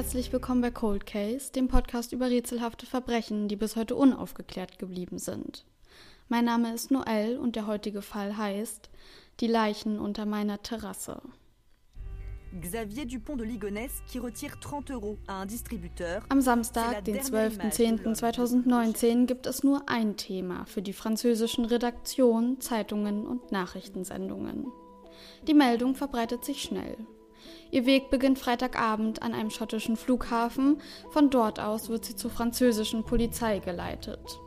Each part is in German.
herzlich willkommen bei Cold Case, dem Podcast über rätselhafte Verbrechen, die bis heute unaufgeklärt geblieben sind. Mein Name ist Noel und der heutige Fall heißt Die Leichen unter meiner Terrasse. Xavier Dupont de Ligonnès qui retire 30 Euro à un distributeur. Am Samstag, den 12.10.2019, gibt es nur ein Thema für die französischen Redaktionen, Zeitungen und Nachrichtensendungen. Die Meldung verbreitet sich schnell. Ihr Weg beginnt Freitagabend an einem schottischen Flughafen. Von dort aus wird sie zur französischen Polizei geleitet.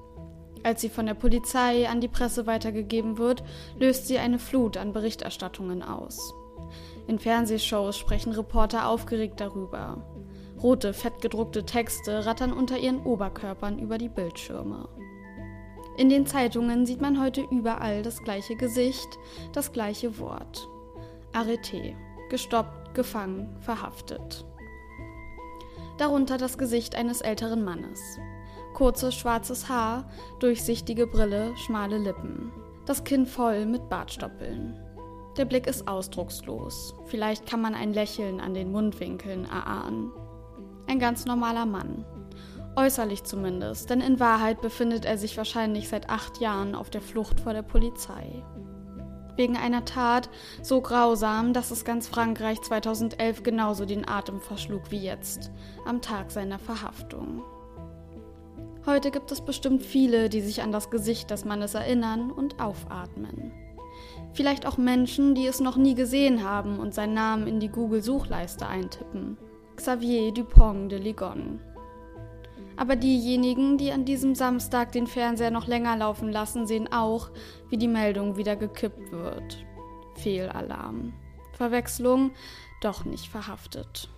Als sie von der Polizei an die Presse weitergegeben wird, löst sie eine Flut an Berichterstattungen aus. In Fernsehshows sprechen Reporter aufgeregt darüber. Rote, fettgedruckte Texte rattern unter ihren Oberkörpern über die Bildschirme. In den Zeitungen sieht man heute überall das gleiche Gesicht, das gleiche Wort. Arrêté. Gestoppt, gefangen, verhaftet. Darunter das Gesicht eines älteren Mannes. Kurzes schwarzes Haar, durchsichtige Brille, schmale Lippen. Das Kinn voll mit Bartstoppeln. Der Blick ist ausdruckslos. Vielleicht kann man ein Lächeln an den Mundwinkeln erahnen. Ein ganz normaler Mann. Äußerlich zumindest, denn in Wahrheit befindet er sich wahrscheinlich seit acht Jahren auf der Flucht vor der Polizei. Wegen einer Tat so grausam, dass es ganz Frankreich 2011 genauso den Atem verschlug wie jetzt, am Tag seiner Verhaftung. Heute gibt es bestimmt viele, die sich an das Gesicht des Mannes erinnern und aufatmen. Vielleicht auch Menschen, die es noch nie gesehen haben und seinen Namen in die Google-Suchleiste eintippen. Xavier Dupont de Ligonnès. Aber diejenigen, die an diesem Samstag den Fernseher noch länger laufen lassen, sehen auch, wie die Meldung wieder gekippt wird. Fehlalarm. Verwechslung, doch nicht verhaftet.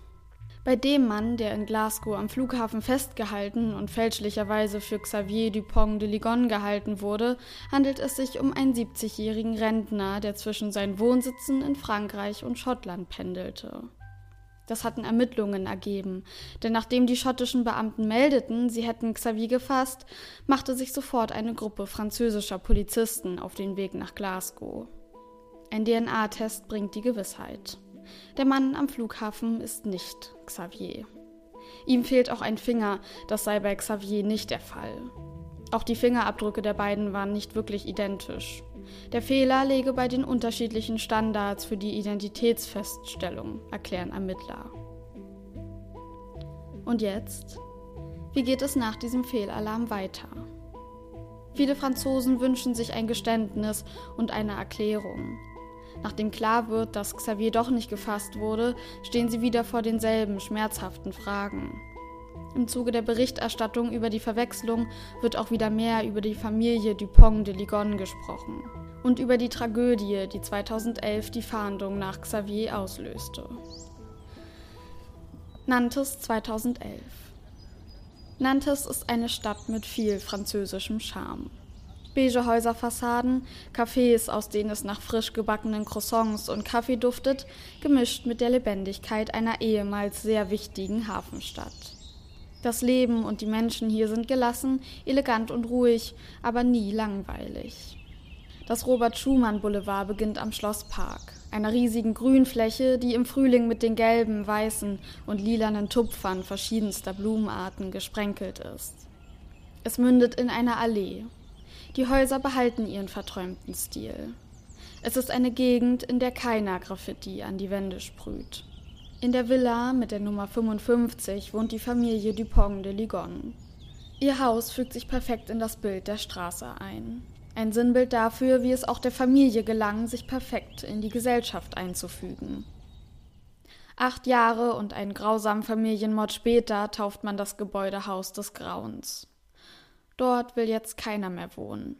Bei dem Mann, der in Glasgow am Flughafen festgehalten und fälschlicherweise für Xavier Dupont de Ligonnès gehalten wurde, handelt es sich um einen 70-jährigen Rentner, der zwischen seinen Wohnsitzen in Frankreich und Schottland pendelte. Das hatten Ermittlungen ergeben, denn nachdem die schottischen Beamten meldeten, sie hätten Xavier gefasst, machte sich sofort eine Gruppe französischer Polizisten auf den Weg nach Glasgow. Ein DNA-Test bringt die Gewissheit. Der Mann am Flughafen ist nicht Xavier. Ihm fehlt auch ein Finger, das sei bei Xavier nicht der Fall. Auch die Fingerabdrücke der beiden waren nicht wirklich identisch. Der Fehler läge bei den unterschiedlichen Standards für die Identitätsfeststellung, erklären Ermittler. Und jetzt? Wie geht es nach diesem Fehlalarm weiter? Viele Franzosen wünschen sich ein Geständnis und eine Erklärung. Nachdem klar wird, dass Xavier doch nicht gefasst wurde, stehen sie wieder vor denselben schmerzhaften Fragen. Im Zuge der Berichterstattung über die Verwechslung wird auch wieder mehr über die Familie Dupont de Ligonnès gesprochen und über die Tragödie, die 2011 die Fahndung nach Xavier auslöste. Nantes 2011 Nantes ist eine Stadt mit viel französischem Charme beige Häuserfassaden, Cafés, aus denen es nach frisch gebackenen Croissants und Kaffee duftet, gemischt mit der Lebendigkeit einer ehemals sehr wichtigen Hafenstadt. Das Leben und die Menschen hier sind gelassen, elegant und ruhig, aber nie langweilig. Das Robert-Schumann-Boulevard beginnt am Schlosspark, einer riesigen Grünfläche, die im Frühling mit den gelben, weißen und lilanen Tupfern verschiedenster Blumenarten gesprenkelt ist. Es mündet in eine Allee, die Häuser behalten ihren verträumten Stil. Es ist eine Gegend, in der keiner Graffiti an die Wände sprüht. In der Villa mit der Nummer 55 wohnt die Familie Dupont de Ligonnès. Ihr Haus fügt sich perfekt in das Bild der Straße ein. Ein Sinnbild dafür, wie es auch der Familie gelang, sich perfekt in die Gesellschaft einzufügen. Acht Jahre und einen grausamen Familienmord später tauft man das Gebäude Haus des Grauens. Dort will jetzt keiner mehr wohnen.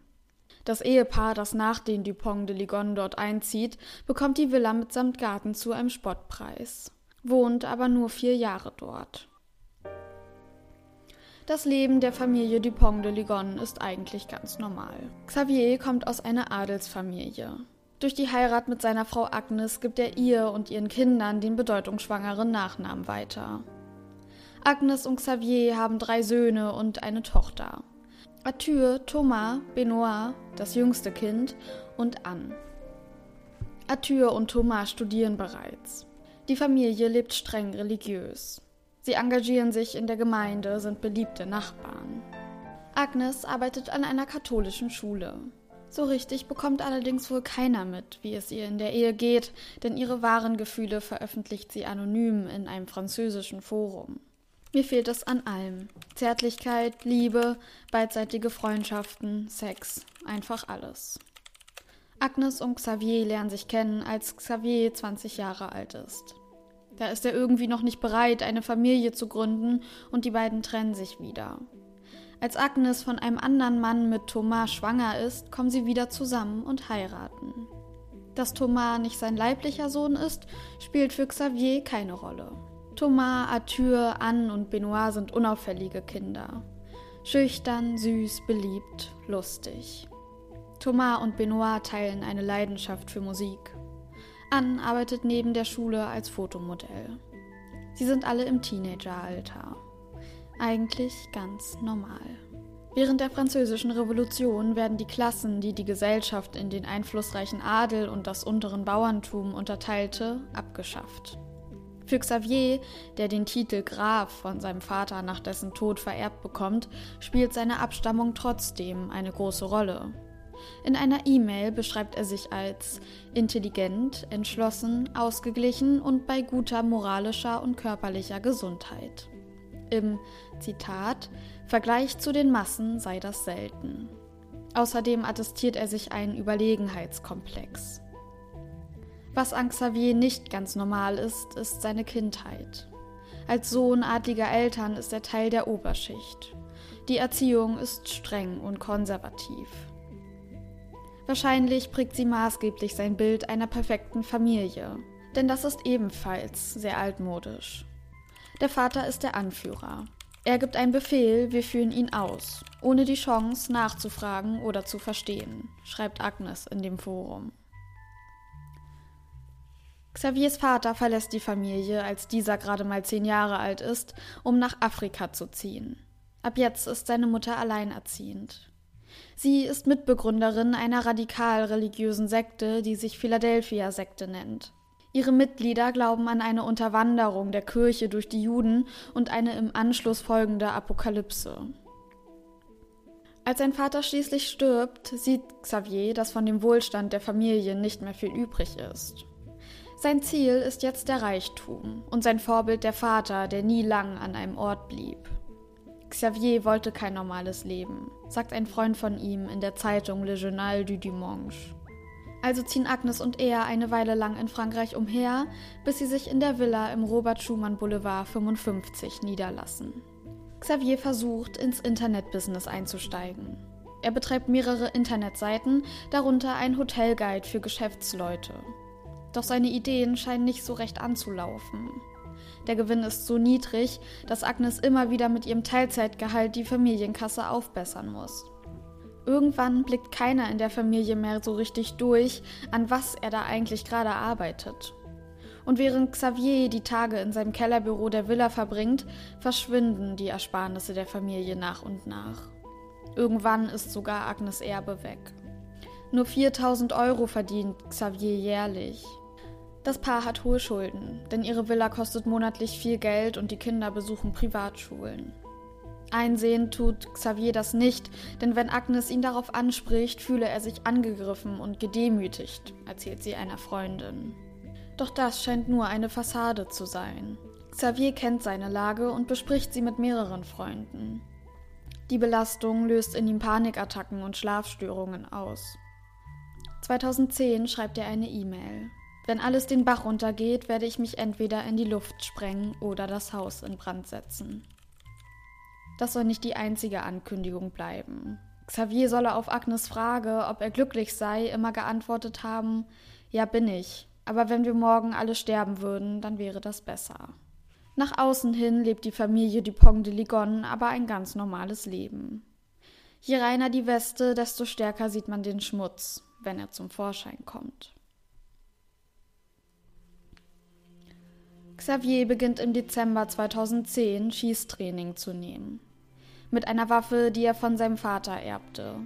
Das Ehepaar, das nach den Dupont de Ligonnès dort einzieht, bekommt die Villa mitsamt Garten zu einem Spottpreis, wohnt aber nur vier Jahre dort. Das Leben der Familie Dupont de Ligonnès ist eigentlich ganz normal. Xavier kommt aus einer Adelsfamilie. Durch die Heirat mit seiner Frau Agnes gibt er ihr und ihren Kindern den bedeutungsschwangeren Nachnamen weiter. Agnes und Xavier haben drei Söhne und eine Tochter. Arthur, Thomas, Benoit, das jüngste Kind, und Anne. Arthur und Thomas studieren bereits. Die Familie lebt streng religiös. Sie engagieren sich in der Gemeinde, sind beliebte Nachbarn. Agnes arbeitet an einer katholischen Schule. So richtig bekommt allerdings wohl keiner mit, wie es ihr in der Ehe geht, denn ihre wahren Gefühle veröffentlicht sie anonym in einem französischen Forum. Mir fehlt es an allem. Zärtlichkeit, Liebe, beidseitige Freundschaften, Sex, einfach alles. Agnes und Xavier lernen sich kennen, als Xavier 20 Jahre alt ist. Da ist er irgendwie noch nicht bereit, eine Familie zu gründen und die beiden trennen sich wieder. Als Agnes von einem anderen Mann mit Thomas schwanger ist, kommen sie wieder zusammen und heiraten. Dass Thomas nicht sein leiblicher Sohn ist, spielt für Xavier keine Rolle. Thomas, Arthur, Anne und Benoit sind unauffällige Kinder. Schüchtern, süß, beliebt, lustig. Thomas und Benoit teilen eine Leidenschaft für Musik. Anne arbeitet neben der Schule als Fotomodell. Sie sind alle im Teenageralter. Eigentlich ganz normal. Während der Französischen Revolution werden die Klassen, die die Gesellschaft in den einflussreichen Adel und das unteren Bauerntum unterteilte, abgeschafft. Für Xavier, der den Titel Graf von seinem Vater nach dessen Tod vererbt bekommt, spielt seine Abstammung trotzdem eine große Rolle. In einer E-Mail beschreibt er sich als intelligent, entschlossen, ausgeglichen und bei guter moralischer und körperlicher Gesundheit. Im Zitat Vergleich zu den Massen sei das selten. Außerdem attestiert er sich einen Überlegenheitskomplex. Was an Xavier nicht ganz normal ist, ist seine Kindheit. Als Sohn adliger Eltern ist er Teil der Oberschicht. Die Erziehung ist streng und konservativ. Wahrscheinlich prägt sie maßgeblich sein Bild einer perfekten Familie, denn das ist ebenfalls sehr altmodisch. Der Vater ist der Anführer. Er gibt einen Befehl, wir führen ihn aus, ohne die Chance nachzufragen oder zu verstehen, schreibt Agnes in dem Forum. Xaviers Vater verlässt die Familie, als dieser gerade mal zehn Jahre alt ist, um nach Afrika zu ziehen. Ab jetzt ist seine Mutter alleinerziehend. Sie ist Mitbegründerin einer radikal religiösen Sekte, die sich Philadelphia-Sekte nennt. Ihre Mitglieder glauben an eine Unterwanderung der Kirche durch die Juden und eine im Anschluss folgende Apokalypse. Als sein Vater schließlich stirbt, sieht Xavier, dass von dem Wohlstand der Familie nicht mehr viel übrig ist. Sein Ziel ist jetzt der Reichtum und sein Vorbild der Vater, der nie lang an einem Ort blieb. Xavier wollte kein normales Leben, sagt ein Freund von ihm in der Zeitung Le Journal du Dimanche. Also ziehen Agnes und er eine Weile lang in Frankreich umher, bis sie sich in der Villa im Robert Schumann Boulevard 55 niederlassen. Xavier versucht, ins Internetbusiness einzusteigen. Er betreibt mehrere Internetseiten, darunter ein Hotelguide für Geschäftsleute. Doch seine Ideen scheinen nicht so recht anzulaufen. Der Gewinn ist so niedrig, dass Agnes immer wieder mit ihrem Teilzeitgehalt die Familienkasse aufbessern muss. Irgendwann blickt keiner in der Familie mehr so richtig durch, an was er da eigentlich gerade arbeitet. Und während Xavier die Tage in seinem Kellerbüro der Villa verbringt, verschwinden die Ersparnisse der Familie nach und nach. Irgendwann ist sogar Agnes Erbe weg. Nur 4000 Euro verdient Xavier jährlich. Das Paar hat hohe Schulden, denn ihre Villa kostet monatlich viel Geld und die Kinder besuchen Privatschulen. Einsehen tut Xavier das nicht, denn wenn Agnes ihn darauf anspricht, fühle er sich angegriffen und gedemütigt, erzählt sie einer Freundin. Doch das scheint nur eine Fassade zu sein. Xavier kennt seine Lage und bespricht sie mit mehreren Freunden. Die Belastung löst in ihm Panikattacken und Schlafstörungen aus. 2010 schreibt er eine E-Mail. Wenn alles den Bach runtergeht, werde ich mich entweder in die Luft sprengen oder das Haus in Brand setzen. Das soll nicht die einzige Ankündigung bleiben. Xavier solle auf Agnes Frage, ob er glücklich sei, immer geantwortet haben, ja bin ich, aber wenn wir morgen alle sterben würden, dann wäre das besser. Nach außen hin lebt die Familie Dupont de Ligonnès aber ein ganz normales Leben. Je reiner die Weste, desto stärker sieht man den Schmutz, wenn er zum Vorschein kommt. Xavier beginnt im Dezember 2010 Schießtraining zu nehmen mit einer Waffe, die er von seinem Vater erbte.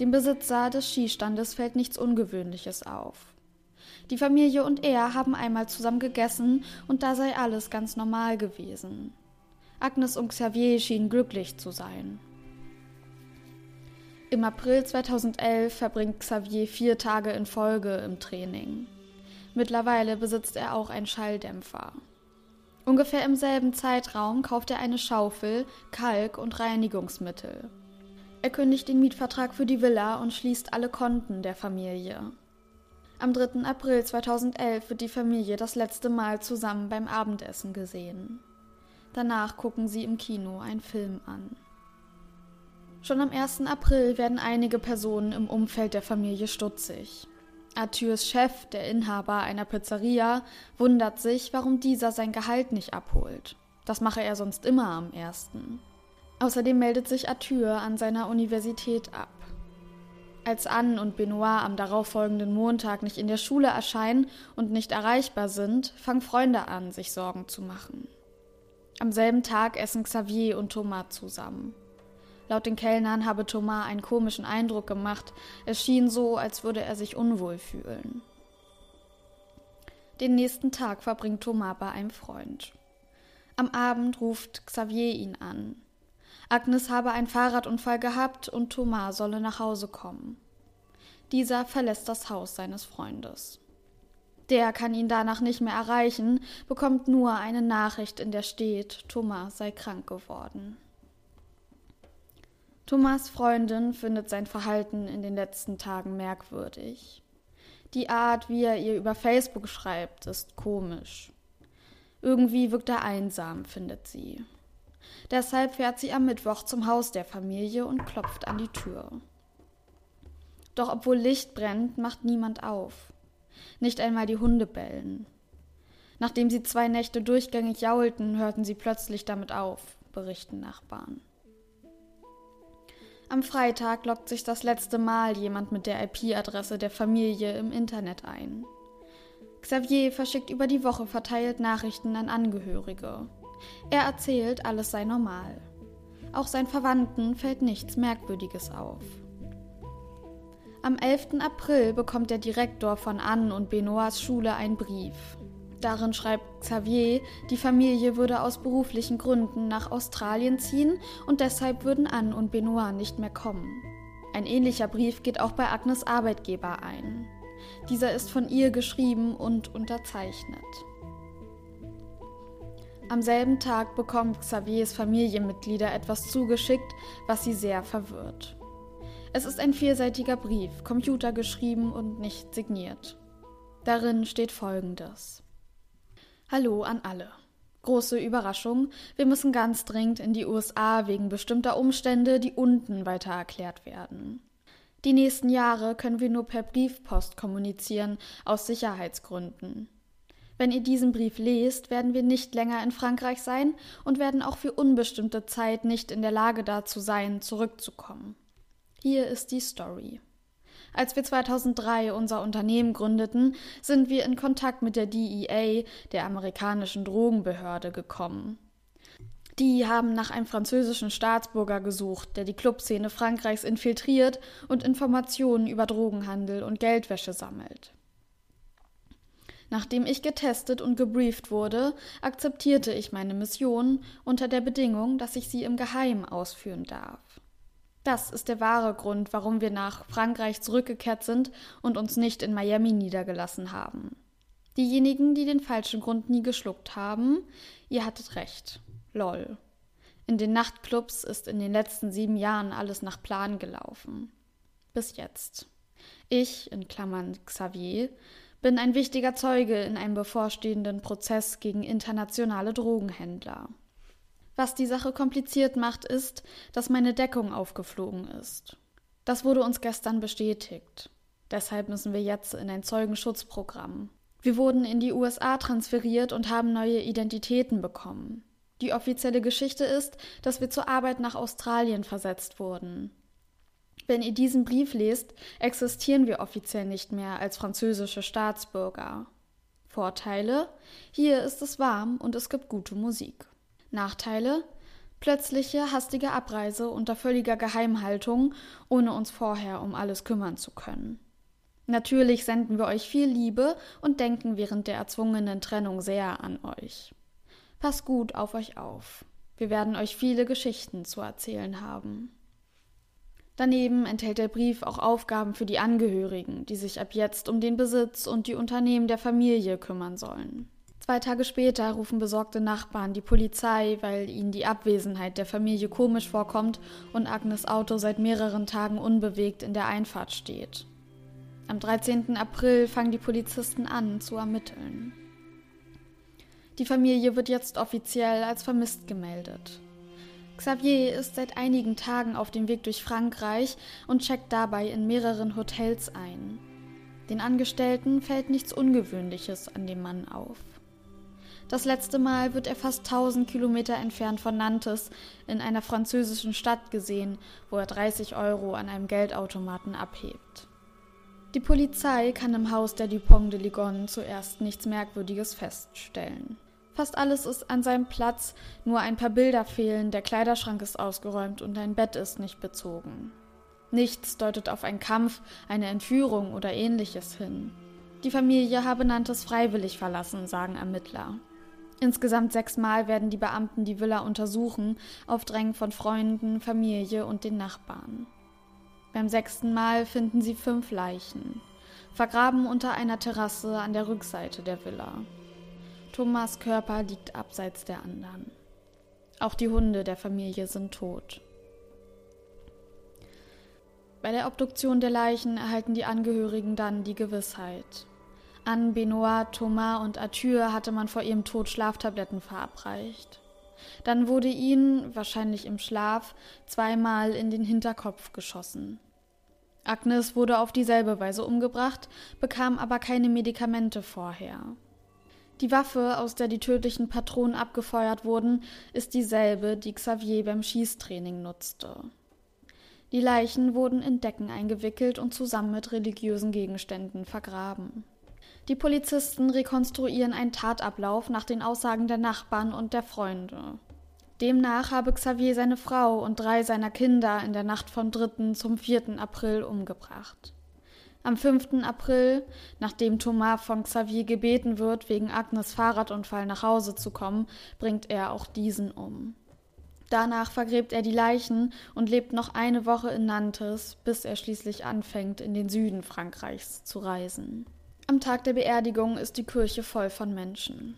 Dem Besitzer des Skistandes fällt nichts Ungewöhnliches auf. Die Familie und er haben einmal zusammen gegessen und da sei alles ganz normal gewesen. Agnes und Xavier schienen glücklich zu sein. Im April 2011 verbringt Xavier vier Tage in Folge im Training. Mittlerweile besitzt er auch einen Schalldämpfer. Ungefähr im selben Zeitraum kauft er eine Schaufel, Kalk und Reinigungsmittel. Er kündigt den Mietvertrag für die Villa und schließt alle Konten der Familie. Am 3. April 2011 wird die Familie das letzte Mal zusammen beim Abendessen gesehen. Danach gucken sie im Kino einen Film an. Schon am 1. April werden einige Personen im Umfeld der Familie stutzig. Arthurs Chef, der Inhaber einer Pizzeria, wundert sich, warum dieser sein Gehalt nicht abholt. Das mache er sonst immer am 1. Außerdem meldet sich Arthur an seiner Universität ab. Als Anne und Benoit am darauffolgenden Montag nicht in der Schule erscheinen und nicht erreichbar sind, fangen Freunde an, sich Sorgen zu machen. Am selben Tag essen Xavier und Thomas zusammen. Laut den Kellnern habe Thomas einen komischen Eindruck gemacht. Es schien so, als würde er sich unwohl fühlen. Den nächsten Tag verbringt Thomas bei einem Freund. Am Abend ruft Xavier ihn an. Agnes habe einen Fahrradunfall gehabt und Thomas solle nach Hause kommen. Dieser verlässt das Haus seines Freundes. Der kann ihn danach nicht mehr erreichen, bekommt nur eine Nachricht, in der steht, Thomas sei krank geworden. Thomas Freundin findet sein Verhalten in den letzten Tagen merkwürdig. Die Art, wie er ihr über Facebook schreibt, ist komisch. Irgendwie wirkt er einsam, findet sie. Deshalb fährt sie am Mittwoch zum Haus der Familie und klopft an die Tür. Doch obwohl Licht brennt, macht niemand auf. Nicht einmal die Hunde bellen. Nachdem sie zwei Nächte durchgängig jaulten, hörten sie plötzlich damit auf, berichten Nachbarn. Am Freitag loggt sich das letzte Mal jemand mit der IP-Adresse der Familie im Internet ein. Xavier verschickt über die Woche verteilt Nachrichten an Angehörige. Er erzählt, alles sei normal. Auch seinen Verwandten fällt nichts Merkwürdiges auf. Am 11. April bekommt der Direktor von Anne und Benoits Schule einen Brief. Darin schreibt Xavier, die Familie würde aus beruflichen Gründen nach Australien ziehen und deshalb würden Anne und Benoit nicht mehr kommen. Ein ähnlicher Brief geht auch bei Agnes Arbeitgeber ein. Dieser ist von ihr geschrieben und unterzeichnet. Am selben Tag bekommt Xaviers Familienmitglieder etwas zugeschickt, was sie sehr verwirrt. Es ist ein vierseitiger Brief, computergeschrieben und nicht signiert. Darin steht Folgendes. Hallo an alle. Große Überraschung, wir müssen ganz dringend in die USA wegen bestimmter Umstände, die unten weiter erklärt werden. Die nächsten Jahre können wir nur per Briefpost kommunizieren, aus Sicherheitsgründen. Wenn ihr diesen Brief lest, werden wir nicht länger in Frankreich sein und werden auch für unbestimmte Zeit nicht in der Lage dazu sein, zurückzukommen. Hier ist die Story. Als wir 2003 unser Unternehmen gründeten, sind wir in Kontakt mit der DEA, der amerikanischen Drogenbehörde, gekommen. Die haben nach einem französischen Staatsbürger gesucht, der die Clubszene Frankreichs infiltriert und Informationen über Drogenhandel und Geldwäsche sammelt. Nachdem ich getestet und gebrieft wurde, akzeptierte ich meine Mission unter der Bedingung, dass ich sie im Geheimen ausführen darf. Das ist der wahre Grund, warum wir nach Frankreich zurückgekehrt sind und uns nicht in Miami niedergelassen haben. Diejenigen, die den falschen Grund nie geschluckt haben, ihr hattet recht. Lol. In den Nachtclubs ist in den letzten sieben Jahren alles nach Plan gelaufen. Bis jetzt. Ich, in Klammern Xavier, bin ein wichtiger Zeuge in einem bevorstehenden Prozess gegen internationale Drogenhändler. Was die Sache kompliziert macht, ist, dass meine Deckung aufgeflogen ist. Das wurde uns gestern bestätigt. Deshalb müssen wir jetzt in ein Zeugenschutzprogramm. Wir wurden in die USA transferiert und haben neue Identitäten bekommen. Die offizielle Geschichte ist, dass wir zur Arbeit nach Australien versetzt wurden. Wenn ihr diesen Brief lest, existieren wir offiziell nicht mehr als französische Staatsbürger. Vorteile? Hier ist es warm und es gibt gute Musik. Nachteile? Plötzliche, hastige Abreise unter völliger Geheimhaltung, ohne uns vorher um alles kümmern zu können. Natürlich senden wir euch viel Liebe und denken während der erzwungenen Trennung sehr an euch. Passt gut auf euch auf. Wir werden euch viele Geschichten zu erzählen haben. Daneben enthält der Brief auch Aufgaben für die Angehörigen, die sich ab jetzt um den Besitz und die Unternehmen der Familie kümmern sollen. Zwei Tage später rufen besorgte Nachbarn die Polizei, weil ihnen die Abwesenheit der Familie komisch vorkommt und Agnes Auto seit mehreren Tagen unbewegt in der Einfahrt steht. Am 13. April fangen die Polizisten an zu ermitteln. Die Familie wird jetzt offiziell als vermisst gemeldet. Xavier ist seit einigen Tagen auf dem Weg durch Frankreich und checkt dabei in mehreren Hotels ein. Den Angestellten fällt nichts Ungewöhnliches an dem Mann auf. Das letzte Mal wird er fast 1000 Kilometer entfernt von Nantes in einer französischen Stadt gesehen, wo er 30 Euro an einem Geldautomaten abhebt. Die Polizei kann im Haus der Dupont de Ligonnès zuerst nichts Merkwürdiges feststellen. Fast alles ist an seinem Platz, nur ein paar Bilder fehlen, der Kleiderschrank ist ausgeräumt und ein Bett ist nicht bezogen. Nichts deutet auf einen Kampf, eine Entführung oder ähnliches hin. Die Familie habe Nantes freiwillig verlassen, sagen Ermittler. Insgesamt sechsmal werden die Beamten die Villa untersuchen, auf Drängen von Freunden, Familie und den Nachbarn. Beim sechsten Mal finden sie fünf Leichen, vergraben unter einer Terrasse an der Rückseite der Villa. Thomas Körper liegt abseits der anderen. Auch die Hunde der Familie sind tot. Bei der Obduktion der Leichen erhalten die Angehörigen dann die Gewissheit. An Benoit, Thomas und Arthur hatte man vor ihrem Tod Schlaftabletten verabreicht. Dann wurde ihnen, wahrscheinlich im Schlaf, zweimal in den Hinterkopf geschossen. Agnes wurde auf dieselbe Weise umgebracht, bekam aber keine Medikamente vorher. Die Waffe, aus der die tödlichen Patronen abgefeuert wurden, ist dieselbe, die Xavier beim Schießtraining nutzte. Die Leichen wurden in Decken eingewickelt und zusammen mit religiösen Gegenständen vergraben. Die Polizisten rekonstruieren einen Tatablauf nach den Aussagen der Nachbarn und der Freunde. Demnach habe Xavier seine Frau und drei seiner Kinder in der Nacht vom 3. zum 4. April umgebracht. Am 5. April, nachdem Thomas von Xavier gebeten wird, wegen Agnes Fahrradunfall nach Hause zu kommen, bringt er auch diesen um. Danach vergräbt er die Leichen und lebt noch eine Woche in Nantes, bis er schließlich anfängt, in den Süden Frankreichs zu reisen. Am Tag der Beerdigung ist die Kirche voll von Menschen.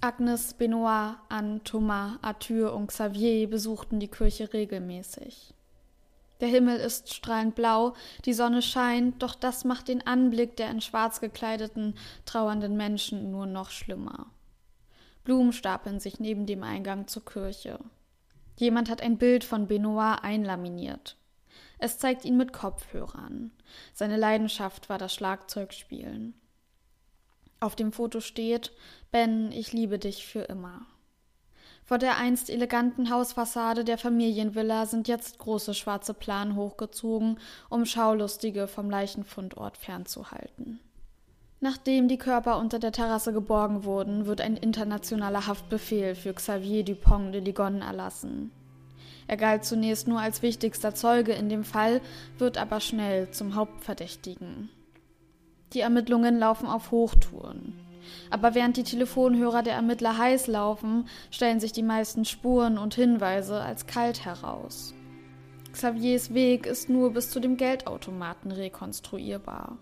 Agnes, Benoit, Anne, Thomas, Arthur und Xavier besuchten die Kirche regelmäßig. Der Himmel ist strahlend blau, die Sonne scheint, doch das macht den Anblick der in schwarz gekleideten, trauernden Menschen nur noch schlimmer. Blumen stapeln sich neben dem Eingang zur Kirche. Jemand hat ein Bild von Benoit einlaminiert. Es zeigt ihn mit Kopfhörern. Seine Leidenschaft war das Schlagzeugspielen. Auf dem Foto steht Ben, ich liebe dich für immer. Vor der einst eleganten Hausfassade der Familienvilla sind jetzt große schwarze Planen hochgezogen, um Schaulustige vom Leichenfundort fernzuhalten. Nachdem die Körper unter der Terrasse geborgen wurden, wird ein internationaler Haftbefehl für Xavier Dupont de Ligonnès erlassen. Er galt zunächst nur als wichtigster Zeuge in dem Fall, wird aber schnell zum Hauptverdächtigen. Die Ermittlungen laufen auf Hochtouren. Aber während die Telefonhörer der Ermittler heiß laufen, stellen sich die meisten Spuren und Hinweise als kalt heraus. Xaviers Weg ist nur bis zu dem Geldautomaten rekonstruierbar.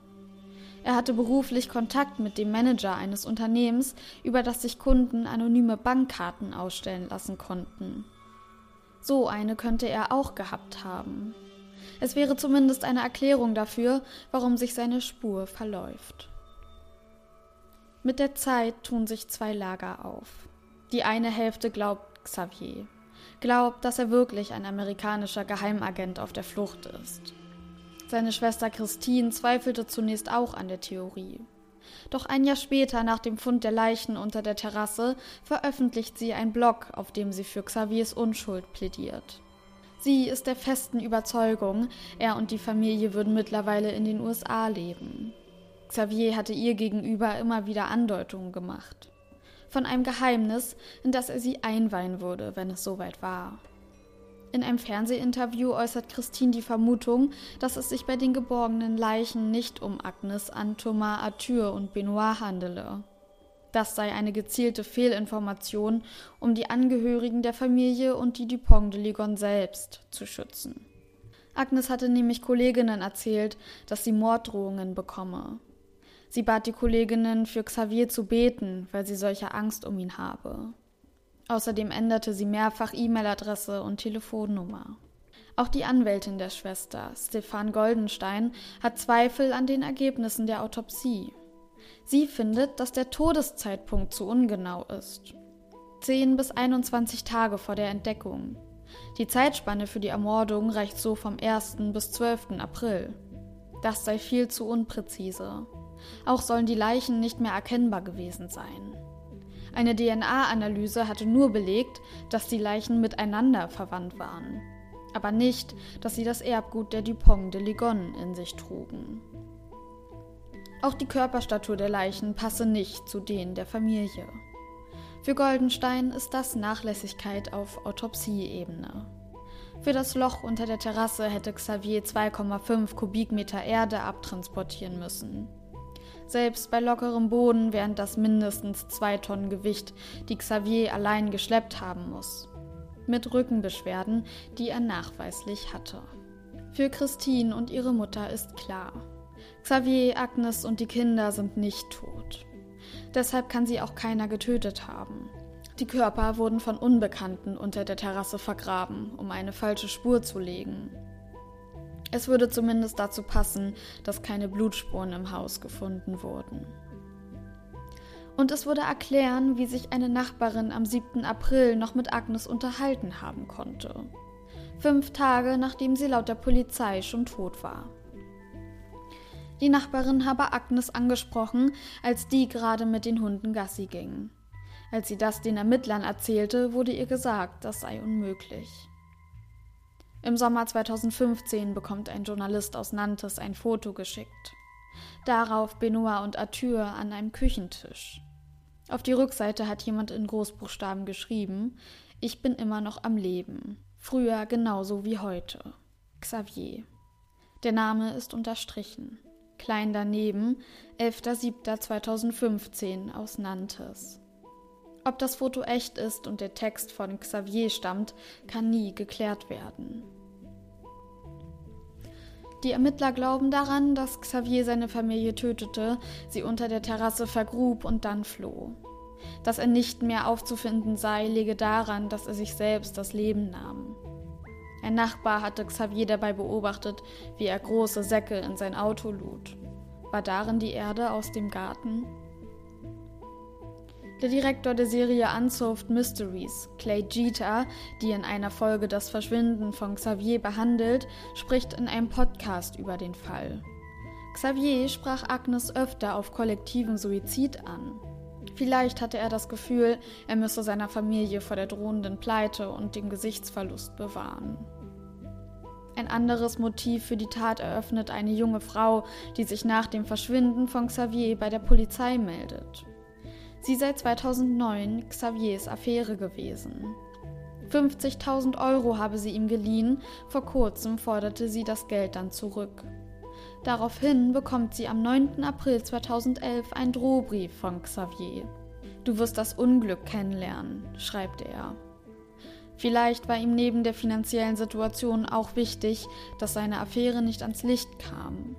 Er hatte beruflich Kontakt mit dem Manager eines Unternehmens, über das sich Kunden anonyme Bankkarten ausstellen lassen konnten. So eine könnte er auch gehabt haben. Es wäre zumindest eine Erklärung dafür, warum sich seine Spur verläuft. Mit der Zeit tun sich zwei Lager auf. Die eine Hälfte glaubt Xavier, glaubt, dass er wirklich ein amerikanischer Geheimagent auf der Flucht ist. Seine Schwester Christine zweifelte zunächst auch an der Theorie. Doch ein Jahr später, nach dem Fund der Leichen unter der Terrasse, veröffentlicht sie einen Blog, auf dem sie für Xaviers Unschuld plädiert. Sie ist der festen Überzeugung, er und die Familie würden mittlerweile in den USA leben. Xavier hatte ihr gegenüber immer wieder Andeutungen gemacht. Von einem Geheimnis, in das er sie einweihen würde, wenn es soweit war. In einem Fernsehinterview äußert Christine die Vermutung, dass es sich bei den geborgenen Leichen nicht um Agnes an Thomas Arthur und Benoit handele. Das sei eine gezielte Fehlinformation, um die Angehörigen der Familie und die Dupont de Ligon selbst zu schützen. Agnes hatte nämlich Kolleginnen erzählt, dass sie Morddrohungen bekomme. Sie bat die Kolleginnen, für Xavier zu beten, weil sie solche Angst um ihn habe. Außerdem änderte sie mehrfach E-Mail-Adresse und Telefonnummer. Auch die Anwältin der Schwester, Stefan Goldenstein, hat Zweifel an den Ergebnissen der Autopsie. Sie findet, dass der Todeszeitpunkt zu ungenau ist. 10 bis 21 Tage vor der Entdeckung. Die Zeitspanne für die Ermordung reicht so vom 1. bis 12. April. Das sei viel zu unpräzise. Auch sollen die Leichen nicht mehr erkennbar gewesen sein. Eine DNA-Analyse hatte nur belegt, dass die Leichen miteinander verwandt waren, aber nicht, dass sie das Erbgut der Dupont de Ligonnne in sich trugen. Auch die Körperstatur der Leichen passe nicht zu denen der Familie. Für Goldenstein ist das Nachlässigkeit auf Autopsieebene. Für das Loch unter der Terrasse hätte Xavier 2,5 Kubikmeter Erde abtransportieren müssen. Selbst bei lockerem Boden wären das mindestens zwei Tonnen Gewicht, die Xavier allein geschleppt haben muss. Mit Rückenbeschwerden, die er nachweislich hatte. Für Christine und ihre Mutter ist klar. Xavier, Agnes und die Kinder sind nicht tot. Deshalb kann sie auch keiner getötet haben. Die Körper wurden von Unbekannten unter der Terrasse vergraben, um eine falsche Spur zu legen. Es würde zumindest dazu passen, dass keine Blutspuren im Haus gefunden wurden. Und es würde erklären, wie sich eine Nachbarin am 7. April noch mit Agnes unterhalten haben konnte. Fünf Tage nachdem sie laut der Polizei schon tot war. Die Nachbarin habe Agnes angesprochen, als die gerade mit den Hunden Gassi ging. Als sie das den Ermittlern erzählte, wurde ihr gesagt, das sei unmöglich. Im Sommer 2015 bekommt ein Journalist aus Nantes ein Foto geschickt. Darauf Benoit und Arthur an einem Küchentisch. Auf die Rückseite hat jemand in Großbuchstaben geschrieben: Ich bin immer noch am Leben. Früher genauso wie heute. Xavier. Der Name ist unterstrichen. Klein daneben 11.07.2015 aus Nantes. Ob das Foto echt ist und der Text von Xavier stammt, kann nie geklärt werden. Die Ermittler glauben daran, dass Xavier seine Familie tötete, sie unter der Terrasse vergrub und dann floh. Dass er nicht mehr aufzufinden sei, liege daran, dass er sich selbst das Leben nahm. Ein Nachbar hatte Xavier dabei beobachtet, wie er große Säcke in sein Auto lud. War darin die Erde aus dem Garten? Der Direktor der Serie Unsolved Mysteries, Clay Jeter, die in einer Folge das Verschwinden von Xavier behandelt, spricht in einem Podcast über den Fall. Xavier sprach Agnes öfter auf kollektiven Suizid an. Vielleicht hatte er das Gefühl, er müsse seiner Familie vor der drohenden Pleite und dem Gesichtsverlust bewahren. Ein anderes Motiv für die Tat eröffnet eine junge Frau, die sich nach dem Verschwinden von Xavier bei der Polizei meldet. Sie sei 2009 Xaviers Affäre gewesen. 50.000 Euro habe sie ihm geliehen, vor kurzem forderte sie das Geld dann zurück. Daraufhin bekommt sie am 9. April 2011 einen Drohbrief von Xavier. Du wirst das Unglück kennenlernen, schreibt er. Vielleicht war ihm neben der finanziellen Situation auch wichtig, dass seine Affäre nicht ans Licht kam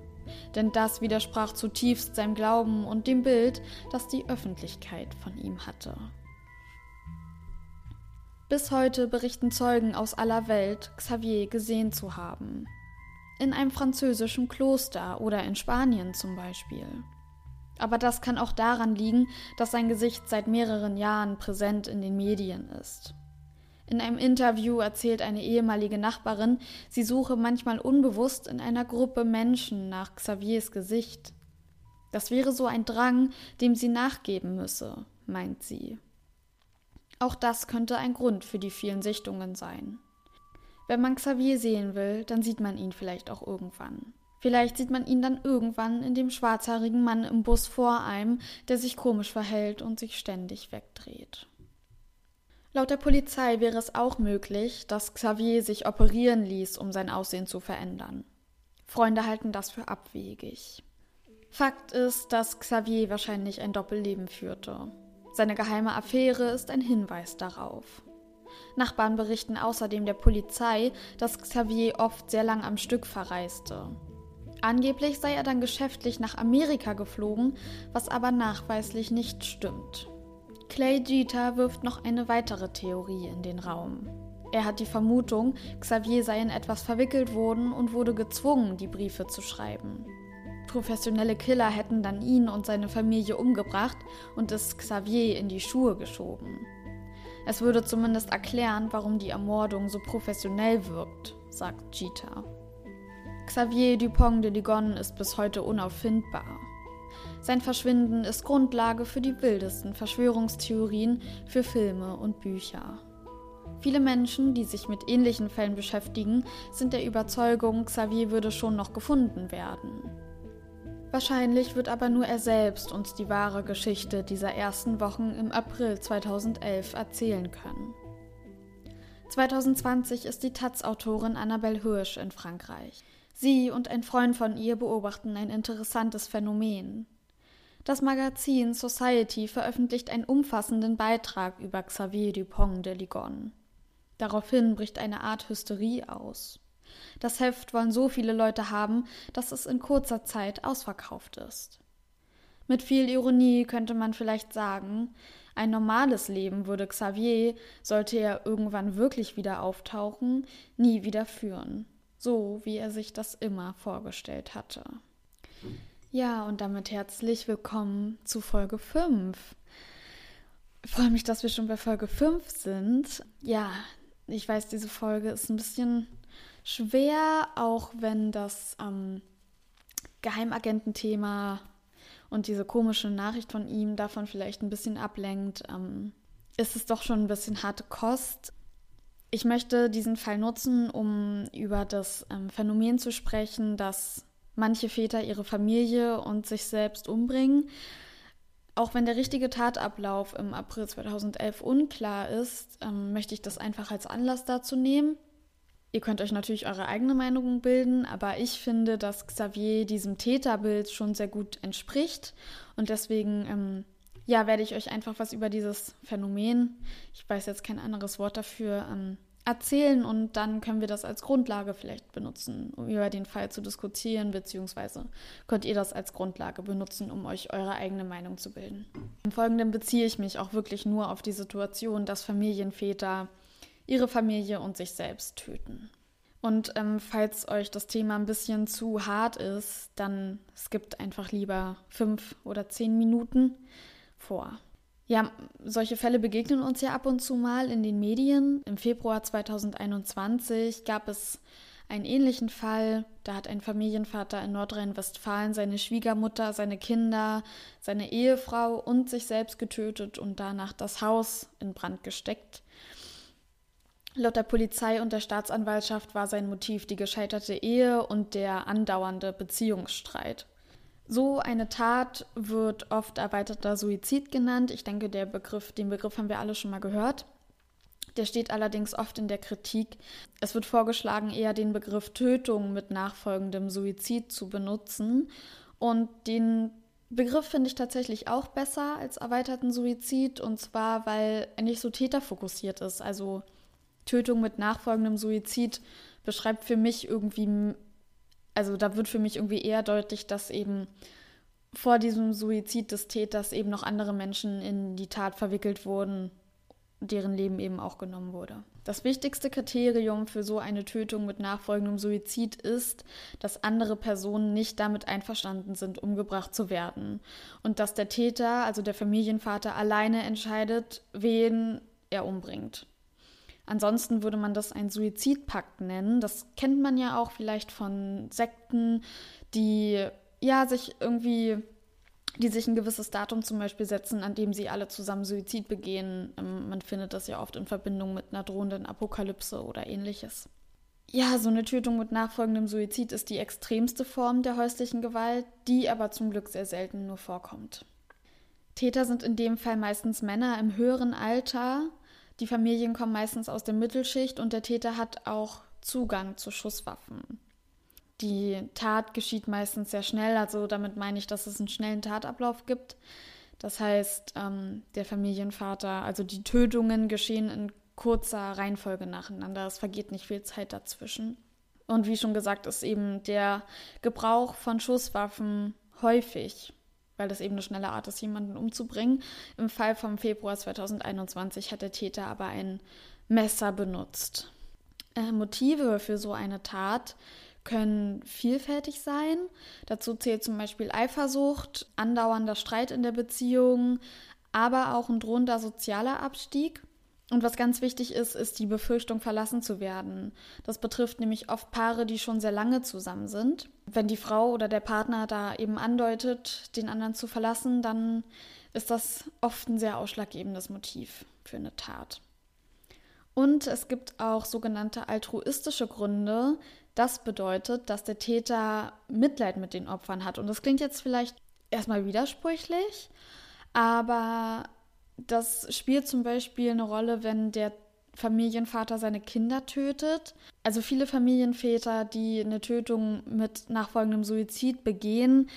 denn das widersprach zutiefst seinem Glauben und dem Bild, das die Öffentlichkeit von ihm hatte. Bis heute berichten Zeugen aus aller Welt, Xavier gesehen zu haben. In einem französischen Kloster oder in Spanien zum Beispiel. Aber das kann auch daran liegen, dass sein Gesicht seit mehreren Jahren präsent in den Medien ist. In einem Interview erzählt eine ehemalige Nachbarin, sie suche manchmal unbewusst in einer Gruppe Menschen nach Xaviers Gesicht. Das wäre so ein Drang, dem sie nachgeben müsse, meint sie. Auch das könnte ein Grund für die vielen Sichtungen sein. Wenn man Xavier sehen will, dann sieht man ihn vielleicht auch irgendwann. Vielleicht sieht man ihn dann irgendwann in dem schwarzhaarigen Mann im Bus vor einem, der sich komisch verhält und sich ständig wegdreht. Laut der Polizei wäre es auch möglich, dass Xavier sich operieren ließ, um sein Aussehen zu verändern. Freunde halten das für abwegig. Fakt ist, dass Xavier wahrscheinlich ein Doppelleben führte. Seine geheime Affäre ist ein Hinweis darauf. Nachbarn berichten außerdem der Polizei, dass Xavier oft sehr lang am Stück verreiste. Angeblich sei er dann geschäftlich nach Amerika geflogen, was aber nachweislich nicht stimmt. Clay Jeter wirft noch eine weitere Theorie in den Raum. Er hat die Vermutung, Xavier sei in etwas verwickelt worden und wurde gezwungen, die Briefe zu schreiben. Professionelle Killer hätten dann ihn und seine Familie umgebracht und es Xavier in die Schuhe geschoben. Es würde zumindest erklären, warum die Ermordung so professionell wirkt, sagt Jeter. Xavier Dupont de Ligonnès ist bis heute unauffindbar. Sein Verschwinden ist Grundlage für die wildesten Verschwörungstheorien für Filme und Bücher. Viele Menschen, die sich mit ähnlichen Fällen beschäftigen, sind der Überzeugung, Xavier würde schon noch gefunden werden. Wahrscheinlich wird aber nur er selbst uns die wahre Geschichte dieser ersten Wochen im April 2011 erzählen können. 2020 ist die Taz-Autorin Annabelle Hirsch in Frankreich. Sie und ein Freund von ihr beobachten ein interessantes Phänomen. Das Magazin Society veröffentlicht einen umfassenden Beitrag über Xavier Dupont de Ligonnès. Daraufhin bricht eine Art Hysterie aus. Das Heft wollen so viele Leute haben, dass es in kurzer Zeit ausverkauft ist. Mit viel Ironie könnte man vielleicht sagen, ein normales Leben würde Xavier, sollte er irgendwann wirklich wieder auftauchen, nie wieder führen, so wie er sich das immer vorgestellt hatte. Ja, und damit herzlich willkommen zu Folge 5. Ich freue mich, dass wir schon bei Folge 5 sind. Ja, ich weiß, diese Folge ist ein bisschen schwer, auch wenn das ähm, Geheimagententhema und diese komische Nachricht von ihm davon vielleicht ein bisschen ablenkt, ähm, ist es doch schon ein bisschen harte Kost. Ich möchte diesen Fall nutzen, um über das ähm, Phänomen zu sprechen, dass manche Väter ihre Familie und sich selbst umbringen. Auch wenn der richtige Tatablauf im April 2011 unklar ist, ähm, möchte ich das einfach als Anlass dazu nehmen. Ihr könnt euch natürlich eure eigene Meinung bilden, aber ich finde, dass Xavier diesem Täterbild schon sehr gut entspricht und deswegen ähm, ja, werde ich euch einfach was über dieses Phänomen, ich weiß jetzt kein anderes Wort dafür, ähm, erzählen und dann können wir das als Grundlage vielleicht benutzen, um über den Fall zu diskutieren, beziehungsweise könnt ihr das als Grundlage benutzen, um euch eure eigene Meinung zu bilden. Im Folgenden beziehe ich mich auch wirklich nur auf die Situation, dass Familienväter ihre Familie und sich selbst töten. Und ähm, falls euch das Thema ein bisschen zu hart ist, dann skippt einfach lieber fünf oder zehn Minuten vor. Ja, solche Fälle begegnen uns ja ab und zu mal in den Medien. Im Februar 2021 gab es einen ähnlichen Fall. Da hat ein Familienvater in Nordrhein-Westfalen seine Schwiegermutter, seine Kinder, seine Ehefrau und sich selbst getötet und danach das Haus in Brand gesteckt. Laut der Polizei und der Staatsanwaltschaft war sein Motiv die gescheiterte Ehe und der andauernde Beziehungsstreit. So eine Tat wird oft erweiterter Suizid genannt. Ich denke, der Begriff, den Begriff haben wir alle schon mal gehört. Der steht allerdings oft in der Kritik. Es wird vorgeschlagen, eher den Begriff Tötung mit nachfolgendem Suizid zu benutzen. Und den Begriff finde ich tatsächlich auch besser als erweiterten Suizid. Und zwar, weil er nicht so täterfokussiert ist. Also Tötung mit nachfolgendem Suizid beschreibt für mich irgendwie, also da wird für mich irgendwie eher deutlich, dass eben vor diesem Suizid des Täters eben noch andere Menschen in die Tat verwickelt wurden, deren Leben eben auch genommen wurde. Das wichtigste Kriterium für so eine Tötung mit nachfolgendem Suizid ist, dass andere Personen nicht damit einverstanden sind, umgebracht zu werden und dass der Täter, also der Familienvater, alleine entscheidet, wen er umbringt. Ansonsten würde man das ein Suizidpakt nennen. Das kennt man ja auch vielleicht von Sekten, die ja sich irgendwie, die sich ein gewisses Datum zum Beispiel setzen, an dem sie alle zusammen Suizid begehen. Ähm, man findet das ja oft in Verbindung mit einer drohenden Apokalypse oder ähnliches. Ja, so eine Tötung mit nachfolgendem Suizid ist die extremste Form der häuslichen Gewalt, die aber zum Glück sehr selten nur vorkommt. Täter sind in dem Fall meistens Männer im höheren Alter, Die Familien kommen meistens aus der Mittelschicht und der Täter hat auch Zugang zu Schusswaffen. Die Tat geschieht meistens sehr schnell, also damit meine ich, dass es einen schnellen Tatablauf gibt. Das heißt, ähm, der Familienvater, also die Tötungen geschehen in kurzer Reihenfolge nacheinander. Es vergeht nicht viel Zeit dazwischen. Und wie schon gesagt, ist eben der Gebrauch von Schusswaffen häufig, weil das eben eine schnelle Art ist, jemanden umzubringen. Im Fall vom Februar 2021 hat der Täter aber ein Messer benutzt. Äh, Motive für so eine Tat können vielfältig sein. Dazu zählt zum Beispiel Eifersucht, andauernder Streit in der Beziehung, aber auch ein drohender sozialer Abstieg. Und was ganz wichtig ist, ist die Befürchtung, verlassen zu werden. Das betrifft nämlich oft Paare, die schon sehr lange zusammen sind. Wenn die Frau oder der Partner da eben andeutet, den anderen zu verlassen, dann ist das oft ein sehr ausschlaggebendes Motiv für eine Tat. Und es gibt auch sogenannte altruistische Gründe. Das bedeutet, dass der Täter Mitleid mit den Opfern hat. Und das klingt jetzt vielleicht erstmal widersprüchlich, aber das spielt zum Beispiel eine Rolle, wenn der Familienvater seine Kinder tötet. Also viele Familienväter, die eine Tötung mit nachfolgendem Suizid begehen,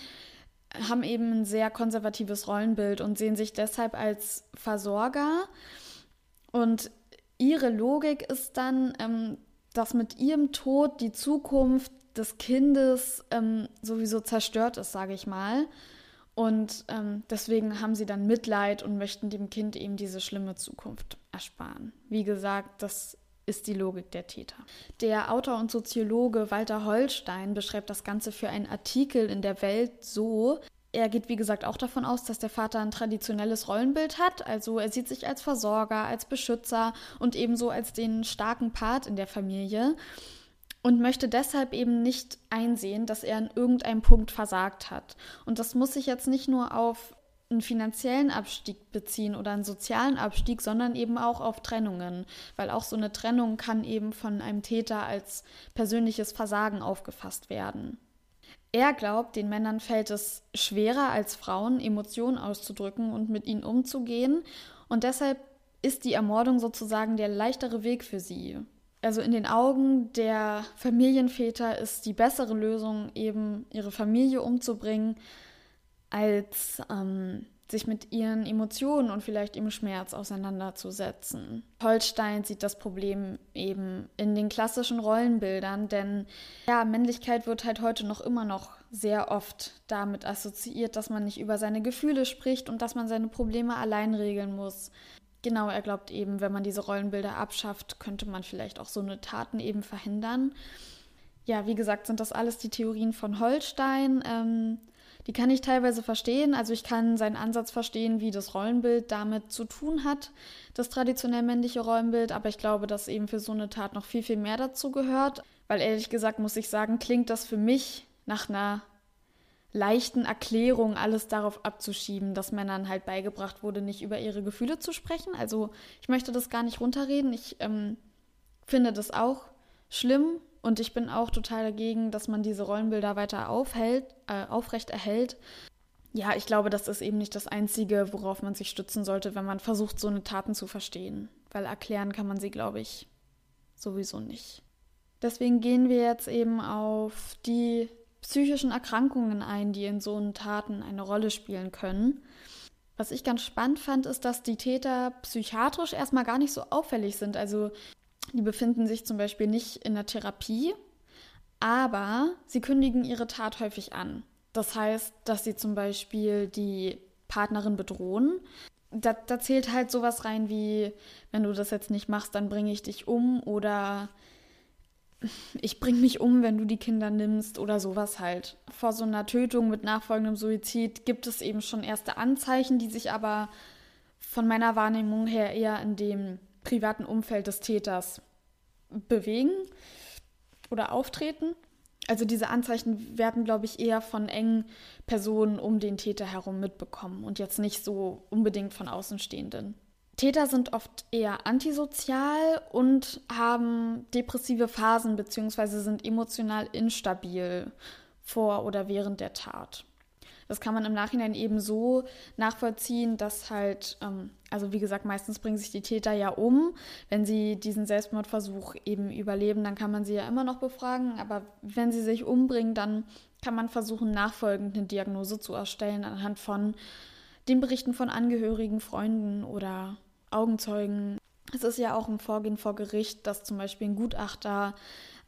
haben eben ein sehr konservatives Rollenbild und sehen sich deshalb als Versorger. Und ihre Logik ist dann, ähm, dass mit ihrem Tod die Zukunft des Kindes ähm, sowieso zerstört ist, sage ich mal. Und ähm, deswegen haben sie dann Mitleid und möchten dem Kind eben diese schlimme Zukunft ersparen. Wie gesagt, das ist die Logik der Täter. Der Autor und Soziologe Walter Holstein beschreibt das Ganze für einen Artikel in der Welt so, er geht, wie gesagt, auch davon aus, dass der Vater ein traditionelles Rollenbild hat. Also er sieht sich als Versorger, als Beschützer und ebenso als den starken Part in der Familie und möchte deshalb eben nicht einsehen, dass er an irgendeinem Punkt versagt hat. Und das muss sich jetzt nicht nur auf einen finanziellen Abstieg beziehen oder einen sozialen Abstieg, sondern eben auch auf Trennungen, weil auch so eine Trennung kann eben von einem Täter als persönliches Versagen aufgefasst werden. Er glaubt, den Männern fällt es schwerer als Frauen, Emotionen auszudrücken und mit ihnen umzugehen, und deshalb ist die Ermordung sozusagen der leichtere Weg für sie also in den Augen der Familienväter ist die bessere Lösung eben ihre Familie umzubringen, als ähm, sich mit ihren Emotionen und vielleicht ihrem Schmerz auseinanderzusetzen. Holstein sieht das Problem eben in den klassischen Rollenbildern, denn ja, Männlichkeit wird halt heute noch immer noch sehr oft damit assoziiert, dass man nicht über seine Gefühle spricht und dass man seine Probleme allein regeln muss. Genau, er glaubt eben, wenn man diese Rollenbilder abschafft, könnte man vielleicht auch so eine Taten eben verhindern. Ja, wie gesagt, sind das alles die Theorien von Holstein. Ähm, die kann ich teilweise verstehen. Also ich kann seinen Ansatz verstehen, wie das Rollenbild damit zu tun hat, das traditionell männliche Rollenbild. Aber ich glaube, dass eben für so eine Tat noch viel, viel mehr dazu gehört. Weil ehrlich gesagt muss ich sagen, klingt das für mich nach einer leichten Erklärung alles darauf abzuschieben, dass Männern halt beigebracht wurde, nicht über ihre Gefühle zu sprechen. Also ich möchte das gar nicht runterreden. Ich ähm, finde das auch schlimm und ich bin auch total dagegen, dass man diese Rollenbilder weiter aufhält, äh, aufrecht erhält. Ja, ich glaube, das ist eben nicht das Einzige, worauf man sich stützen sollte, wenn man versucht, so eine Taten zu verstehen. Weil erklären kann man sie, glaube ich, sowieso nicht. Deswegen gehen wir jetzt eben auf die psychischen Erkrankungen ein, die in so einen Taten eine Rolle spielen können. Was ich ganz spannend fand, ist, dass die Täter psychiatrisch erstmal gar nicht so auffällig sind. Also die befinden sich zum Beispiel nicht in der Therapie, aber sie kündigen ihre Tat häufig an. Das heißt, dass sie zum Beispiel die Partnerin bedrohen. Da, da zählt halt sowas rein wie, wenn du das jetzt nicht machst, dann bringe ich dich um oder ich bring mich um, wenn du die Kinder nimmst oder sowas halt. Vor so einer Tötung mit nachfolgendem Suizid gibt es eben schon erste Anzeichen, die sich aber von meiner Wahrnehmung her eher in dem privaten Umfeld des Täters bewegen oder auftreten. Also diese Anzeichen werden, glaube ich, eher von engen Personen um den Täter herum mitbekommen und jetzt nicht so unbedingt von Außenstehenden. Täter sind oft eher antisozial und haben depressive Phasen bzw. sind emotional instabil vor oder während der Tat. Das kann man im Nachhinein eben so nachvollziehen, dass halt, ähm, also wie gesagt, meistens bringen sich die Täter ja um. Wenn sie diesen Selbstmordversuch eben überleben, dann kann man sie ja immer noch befragen. Aber wenn sie sich umbringen, dann kann man versuchen, nachfolgend eine Diagnose zu erstellen anhand von den Berichten von Angehörigen, Freunden oder Augenzeugen. Es ist ja auch ein Vorgehen vor Gericht, dass zum Beispiel ein Gutachter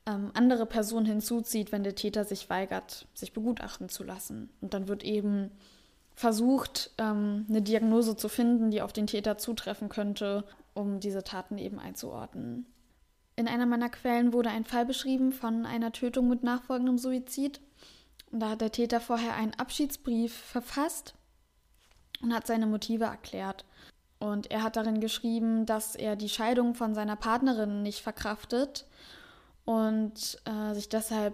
ähm, andere Personen hinzuzieht, wenn der Täter sich weigert, sich begutachten zu lassen. Und dann wird eben versucht, ähm, eine Diagnose zu finden, die auf den Täter zutreffen könnte, um diese Taten eben einzuordnen. In einer meiner Quellen wurde ein Fall beschrieben von einer Tötung mit nachfolgendem Suizid. Und da hat der Täter vorher einen Abschiedsbrief verfasst und hat seine Motive erklärt. Und er hat darin geschrieben, dass er die Scheidung von seiner Partnerin nicht verkraftet und äh, sich deshalb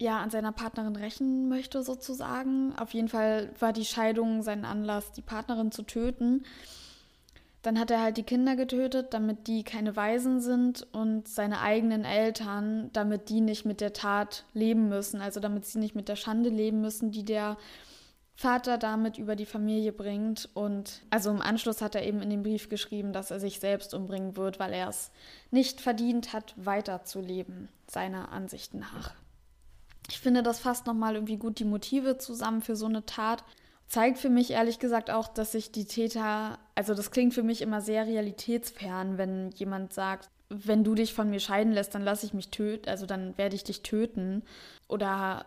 ja an seiner Partnerin rächen möchte sozusagen. Auf jeden Fall war die Scheidung sein Anlass, die Partnerin zu töten. Dann hat er halt die Kinder getötet, damit die keine Waisen sind und seine eigenen Eltern, damit die nicht mit der Tat leben müssen, also damit sie nicht mit der Schande leben müssen, die der Vater damit über die Familie bringt. Und also im Anschluss hat er eben in dem Brief geschrieben, dass er sich selbst umbringen wird, weil er es nicht verdient hat, weiterzuleben, seiner Ansicht nach. Ich finde, das fasst nochmal irgendwie gut die Motive zusammen für so eine Tat. Zeigt für mich ehrlich gesagt auch, dass sich die Täter, also das klingt für mich immer sehr realitätsfern, wenn jemand sagt, wenn du dich von mir scheiden lässt, dann lasse ich mich töten, also dann werde ich dich töten. Oder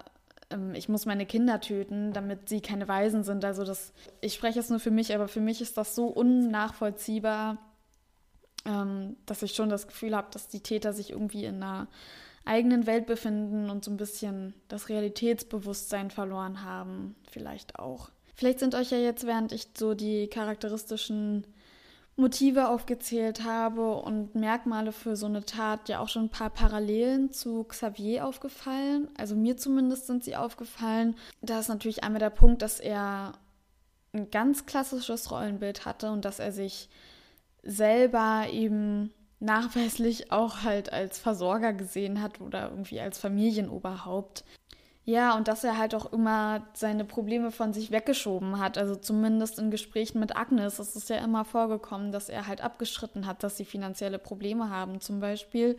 ich muss meine Kinder töten, damit sie keine Waisen sind. Also das, ich spreche es nur für mich, aber für mich ist das so unnachvollziehbar, ähm, dass ich schon das Gefühl habe, dass die Täter sich irgendwie in einer eigenen Welt befinden und so ein bisschen das Realitätsbewusstsein verloren haben, vielleicht auch. Vielleicht sind euch ja jetzt, während ich so die charakteristischen Motive aufgezählt habe und Merkmale für so eine Tat ja auch schon ein paar Parallelen zu Xavier aufgefallen. Also mir zumindest sind sie aufgefallen. Da ist natürlich einmal der Punkt, dass er ein ganz klassisches Rollenbild hatte und dass er sich selber eben nachweislich auch halt als Versorger gesehen hat oder irgendwie als Familienoberhaupt. Ja, und dass er halt auch immer seine Probleme von sich weggeschoben hat. Also zumindest in Gesprächen mit Agnes ist es ja immer vorgekommen, dass er halt abgeschritten hat, dass sie finanzielle Probleme haben zum Beispiel.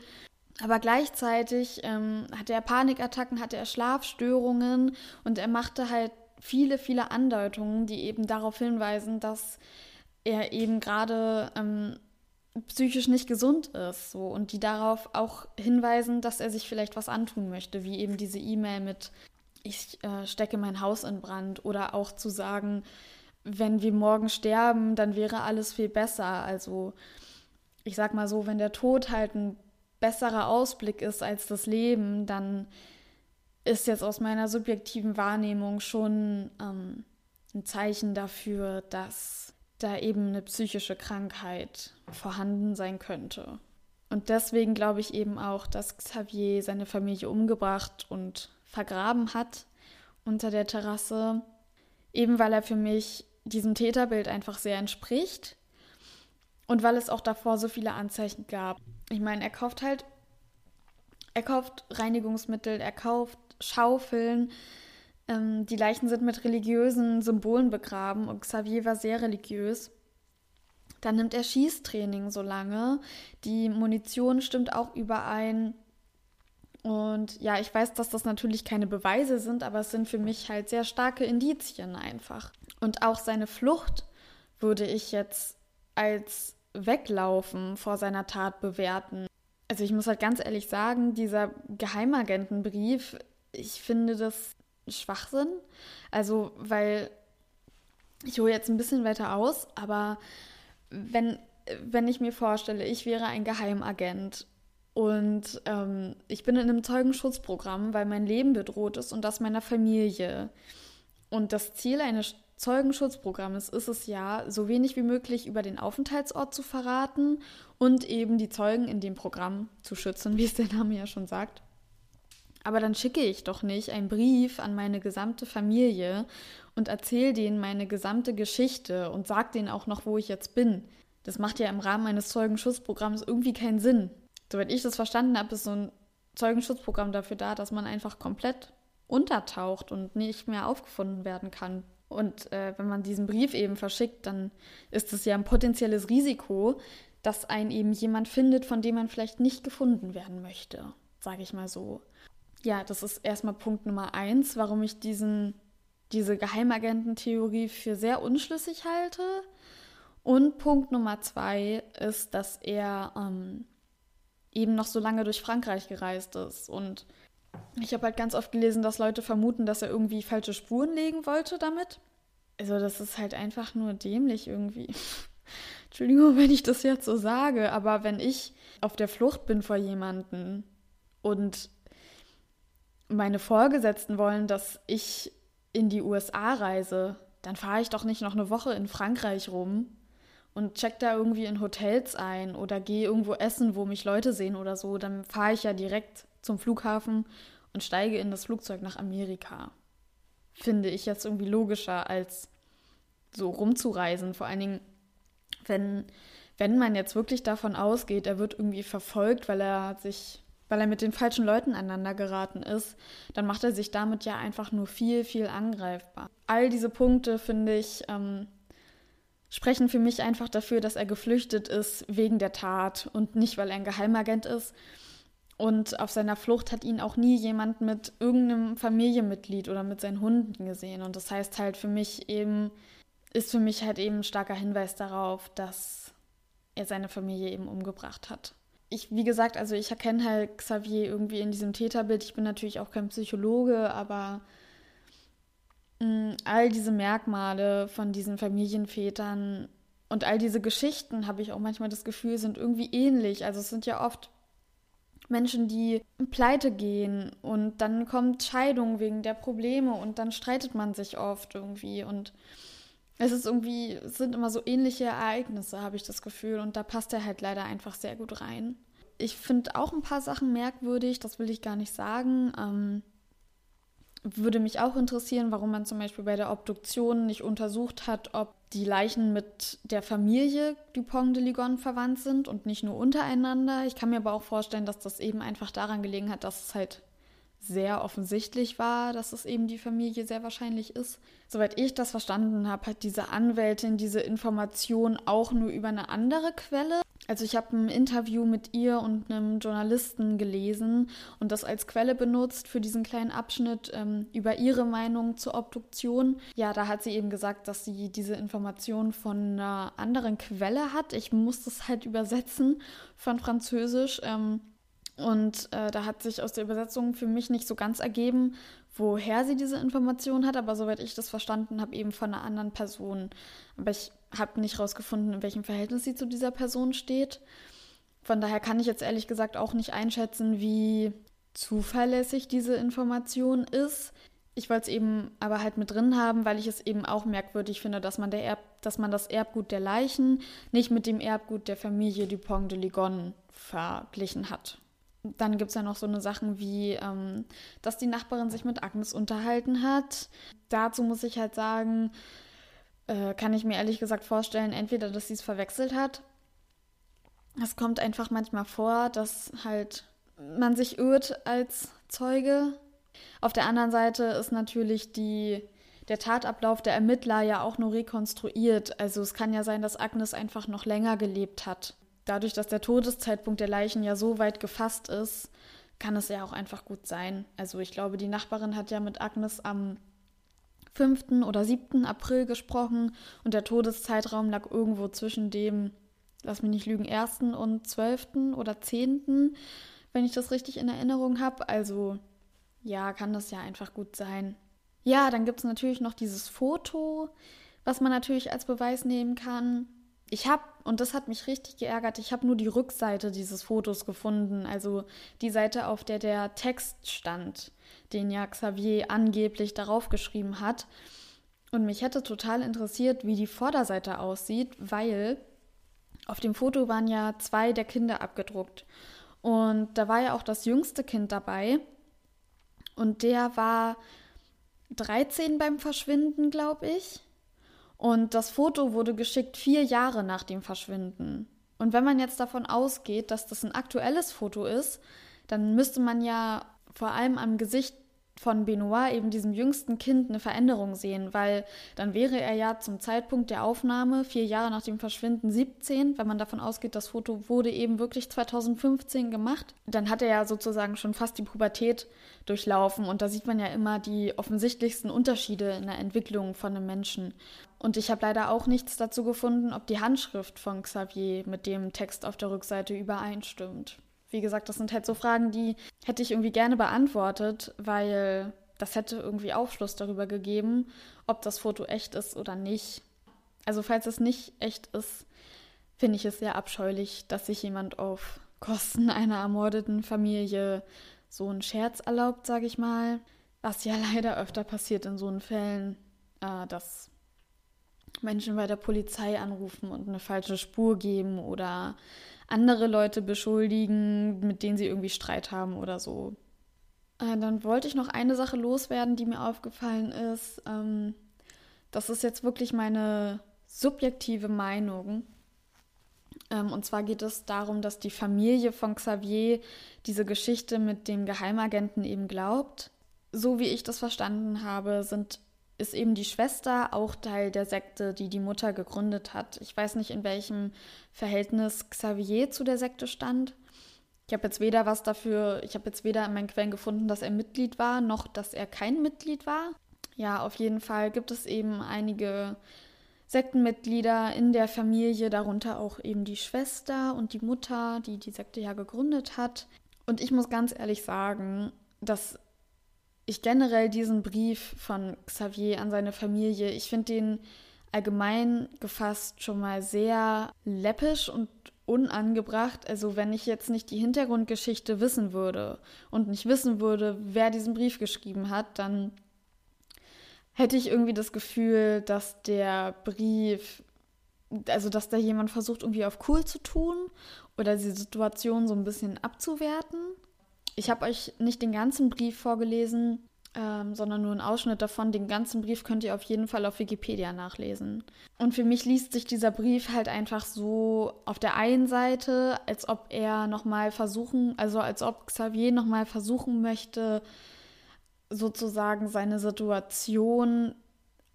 Aber gleichzeitig ähm, hatte er Panikattacken, hatte er Schlafstörungen und er machte halt viele, viele Andeutungen, die eben darauf hinweisen, dass er eben gerade ähm, psychisch nicht gesund ist so und die darauf auch hinweisen, dass er sich vielleicht was antun möchte, wie eben diese E-Mail mit ich äh, stecke mein Haus in Brand oder auch zu sagen, wenn wir morgen sterben, dann wäre alles viel besser. Also ich sag mal so, wenn der Tod halt ein besserer Ausblick ist als das Leben, dann ist jetzt aus meiner subjektiven Wahrnehmung schon ähm, ein Zeichen dafür, dass da eben eine psychische Krankheit vorhanden sein könnte. Und deswegen glaube ich eben auch, dass Xavier seine Familie umgebracht und vergraben hat unter der Terrasse, eben weil er für mich diesem Täterbild einfach sehr entspricht und weil es auch davor so viele Anzeichen gab. Ich meine, er kauft halt, er kauft Reinigungsmittel, er kauft Schaufeln, ähm, die Leichen sind mit religiösen Symbolen begraben und Xavier war sehr religiös. Dann nimmt er Schießtraining so lange. Die Munition stimmt auch überein. Und ja, ich weiß, dass das natürlich keine Beweise sind, aber es sind für mich halt sehr starke Indizien einfach. Und auch seine Flucht würde ich jetzt als Weglaufen vor seiner Tat bewerten. Also ich muss halt ganz ehrlich sagen, dieser Geheimagentenbrief, ich finde das Schwachsinn. Also, weil ich hole jetzt ein bisschen weiter aus, aber wenn, wenn ich mir vorstelle, ich wäre ein Geheimagent und ähm, ich bin in einem Zeugenschutzprogramm, weil mein Leben bedroht ist und das meiner Familie. Und das Ziel eines Zeugenschutzprogrammes ist es ja, so wenig wie möglich über den Aufenthaltsort zu verraten und eben die Zeugen in dem Programm zu schützen, wie es der Name ja schon sagt. Aber dann schicke ich doch nicht einen Brief an meine gesamte Familie und erzähle denen meine gesamte Geschichte und sage denen auch noch, wo ich jetzt bin. Das macht ja im Rahmen eines Zeugenschutzprogramms irgendwie keinen Sinn. Soweit ich das verstanden habe, ist so ein Zeugenschutzprogramm dafür da, dass man einfach komplett untertaucht und nicht mehr aufgefunden werden kann. Und äh, wenn man diesen Brief eben verschickt, dann ist es ja ein potenzielles Risiko, dass ein eben jemand findet, von dem man vielleicht nicht gefunden werden möchte, sage ich mal so. Ja, das ist erstmal Punkt Nummer eins, warum ich diesen, diese Geheimagententheorie für sehr unschlüssig halte. Und Punkt Nummer zwei ist, dass er ähm, eben noch so lange durch Frankreich gereist ist. Und ich habe halt ganz oft gelesen, dass Leute vermuten, dass er irgendwie falsche Spuren legen wollte damit. Also das ist halt einfach nur dämlich irgendwie. Entschuldigung, wenn ich das jetzt so sage, aber wenn ich auf der Flucht bin vor jemanden und meine Vorgesetzten wollen, dass ich in die USA reise, dann fahre ich doch nicht noch eine Woche in Frankreich rum und check da irgendwie in Hotels ein oder gehe irgendwo essen, wo mich Leute sehen oder so. Dann fahre ich ja direkt zum Flughafen und steige in das Flugzeug nach Amerika. Finde ich jetzt irgendwie logischer, als so rumzureisen. Vor allen Dingen, wenn, wenn man jetzt wirklich davon ausgeht, er wird irgendwie verfolgt, weil er sich, weil er mit den falschen Leuten aneinander geraten ist, dann macht er sich damit ja einfach nur viel, viel angreifbar. All diese Punkte, finde ich, ähm, sprechen für mich einfach dafür, dass er geflüchtet ist wegen der Tat und nicht, weil er ein Geheimagent ist. Und auf seiner Flucht hat ihn auch nie jemand mit irgendeinem Familienmitglied oder mit seinen Hunden gesehen. Und das heißt halt für mich eben, ist für mich halt eben ein starker Hinweis darauf, dass er seine Familie eben umgebracht hat. Ich, wie gesagt, also ich erkenne halt Xavier irgendwie in diesem Täterbild. Ich bin natürlich auch kein Psychologe, aber mh, mm, all diese Merkmale von diesen Familienvätern und all diese Geschichten, habe ich auch manchmal das Gefühl, sind irgendwie ähnlich. Also es sind ja oft Menschen, die pleite gehen und dann kommt Scheidung wegen der Probleme und dann streitet man sich oft irgendwie und es ist irgendwie, es sind immer so ähnliche Ereignisse, habe ich das Gefühl. Und da passt er halt leider einfach sehr gut rein. Ich finde auch ein paar Sachen merkwürdig, das will ich gar nicht sagen. Ähm, würde mich auch interessieren, warum man zum Beispiel bei der Obduktion nicht untersucht hat, ob die Leichen mit der Familie Dupont de Ligonnès verwandt sind und nicht nur untereinander. Ich kann mir aber auch vorstellen, dass das eben einfach daran gelegen hat, dass es halt sehr offensichtlich war, dass es eben die Familie sehr wahrscheinlich ist. Soweit ich das verstanden habe, hat diese Anwältin diese Information auch nur über eine andere Quelle. Also ich habe ein Interview mit ihr und einem Journalisten gelesen und das als Quelle benutzt für diesen kleinen Abschnitt ähm, über ihre Meinung zur Obduktion. Ja, da hat sie eben gesagt, dass sie diese Information von einer anderen Quelle hat. Ich muss das halt übersetzen von Französisch. Ähm, und äh, da hat sich aus der Übersetzung für mich nicht so ganz ergeben, woher sie diese Information hat, aber soweit ich das verstanden habe, eben von einer anderen Person. Aber ich habe nicht herausgefunden, in welchem Verhältnis sie zu dieser Person steht. Von daher kann ich jetzt ehrlich gesagt auch nicht einschätzen, wie zuverlässig diese Information ist. Ich wollte es eben aber halt mit drin haben, weil ich es eben auch merkwürdig finde, dass man, Erb, dass man das Erbgut der Leichen nicht mit dem Erbgut der Familie Dupont de Ligonnès verglichen hat dann gibt es ja noch so eine Sachen wie, ähm, dass die Nachbarin sich mit Agnes unterhalten hat. Dazu muss ich halt sagen, äh, kann ich mir ehrlich gesagt vorstellen, entweder, dass sie es verwechselt hat. Es kommt einfach manchmal vor, dass halt man sich irrt als Zeuge. Auf der anderen Seite ist natürlich die, der Tatablauf der Ermittler ja auch nur rekonstruiert. Also es kann ja sein, dass Agnes einfach noch länger gelebt hat dadurch, dass der Todeszeitpunkt der Leichen ja so weit gefasst ist, kann es ja auch einfach gut sein. Also ich glaube, die Nachbarin hat ja mit Agnes am 5. oder 7. April gesprochen und der Todeszeitraum lag irgendwo zwischen dem, lass mich nicht lügen, 1. und 12. oder 10., wenn ich das richtig in Erinnerung habe. Also ja, kann das ja einfach gut sein. Ja, dann gibt es natürlich noch dieses Foto, was man natürlich als Beweis nehmen kann ich habe, und das hat mich richtig geärgert, ich habe nur die Rückseite dieses Fotos gefunden, also die Seite, auf der der Text stand, den ja Xavier angeblich darauf geschrieben hat. Und mich hätte total interessiert, wie die Vorderseite aussieht, weil auf dem Foto waren ja zwei der Kinder abgedruckt. Und da war ja auch das jüngste Kind dabei. Und der war 13 beim Verschwinden, glaube ich. Und das Foto wurde geschickt vier Jahre nach dem Verschwinden. Und wenn man jetzt davon ausgeht, dass das ein aktuelles Foto ist, dann müsste man ja vor allem am Gesicht von Benoit, eben diesem jüngsten Kind, eine Veränderung sehen, weil dann wäre er ja zum Zeitpunkt der Aufnahme, vier Jahre nach dem Verschwinden, 17, wenn man davon ausgeht, das Foto wurde eben wirklich 2015 gemacht. Dann hat er ja sozusagen schon fast die Pubertät durchlaufen und da sieht man ja immer die offensichtlichsten Unterschiede in der Entwicklung von einem Menschen. Und ich habe leider auch nichts dazu gefunden, ob die Handschrift von Xavier mit dem Text auf der Rückseite übereinstimmt wie gesagt, das sind halt so Fragen, die hätte ich irgendwie gerne beantwortet, weil das hätte irgendwie Aufschluss darüber gegeben, ob das Foto echt ist oder nicht. Also falls es nicht echt ist, finde ich es sehr abscheulich, dass sich jemand auf Kosten einer ermordeten Familie so einen Scherz erlaubt, sage ich mal. Was ja leider öfter passiert in so Fällen, äh, dass Menschen bei der Polizei anrufen und eine falsche Spur geben oder andere Leute beschuldigen, mit denen sie irgendwie Streit haben oder so. Äh, dann wollte ich noch eine Sache loswerden, die mir aufgefallen ist. Ähm, das ist jetzt wirklich meine subjektive Meinung. Ähm, und zwar geht es darum, dass die Familie von Xavier diese Geschichte mit dem Geheimagenten eben glaubt. So wie ich das verstanden habe, sind ist eben die Schwester auch Teil der Sekte, die die Mutter gegründet hat. Ich weiß nicht, in welchem Verhältnis Xavier zu der Sekte stand. Ich habe jetzt weder was dafür, ich habe jetzt weder in meinen Quellen gefunden, dass er Mitglied war, noch dass er kein Mitglied war. Ja, auf jeden Fall gibt es eben einige Sektenmitglieder in der Familie, darunter auch eben die Schwester und die Mutter, die die Sekte ja gegründet hat. Und ich muss ganz ehrlich sagen, dass ich generell diesen Brief von Xavier an seine Familie, ich finde den allgemein gefasst schon mal sehr läppisch und unangebracht. Also wenn ich jetzt nicht die Hintergrundgeschichte wissen würde und nicht wissen würde, wer diesen Brief geschrieben hat, dann hätte ich irgendwie das Gefühl, dass der Brief, also dass da jemand versucht, irgendwie auf cool zu tun oder die Situation so ein bisschen abzuwerten. Ich habe euch nicht den ganzen Brief vorgelesen, ähm, sondern nur einen Ausschnitt davon. Den ganzen Brief könnt ihr auf jeden Fall auf Wikipedia nachlesen. Und für mich liest sich dieser Brief halt einfach so auf der einen Seite, als ob er nochmal versuchen, also als ob Xavier nochmal versuchen möchte, sozusagen seine Situation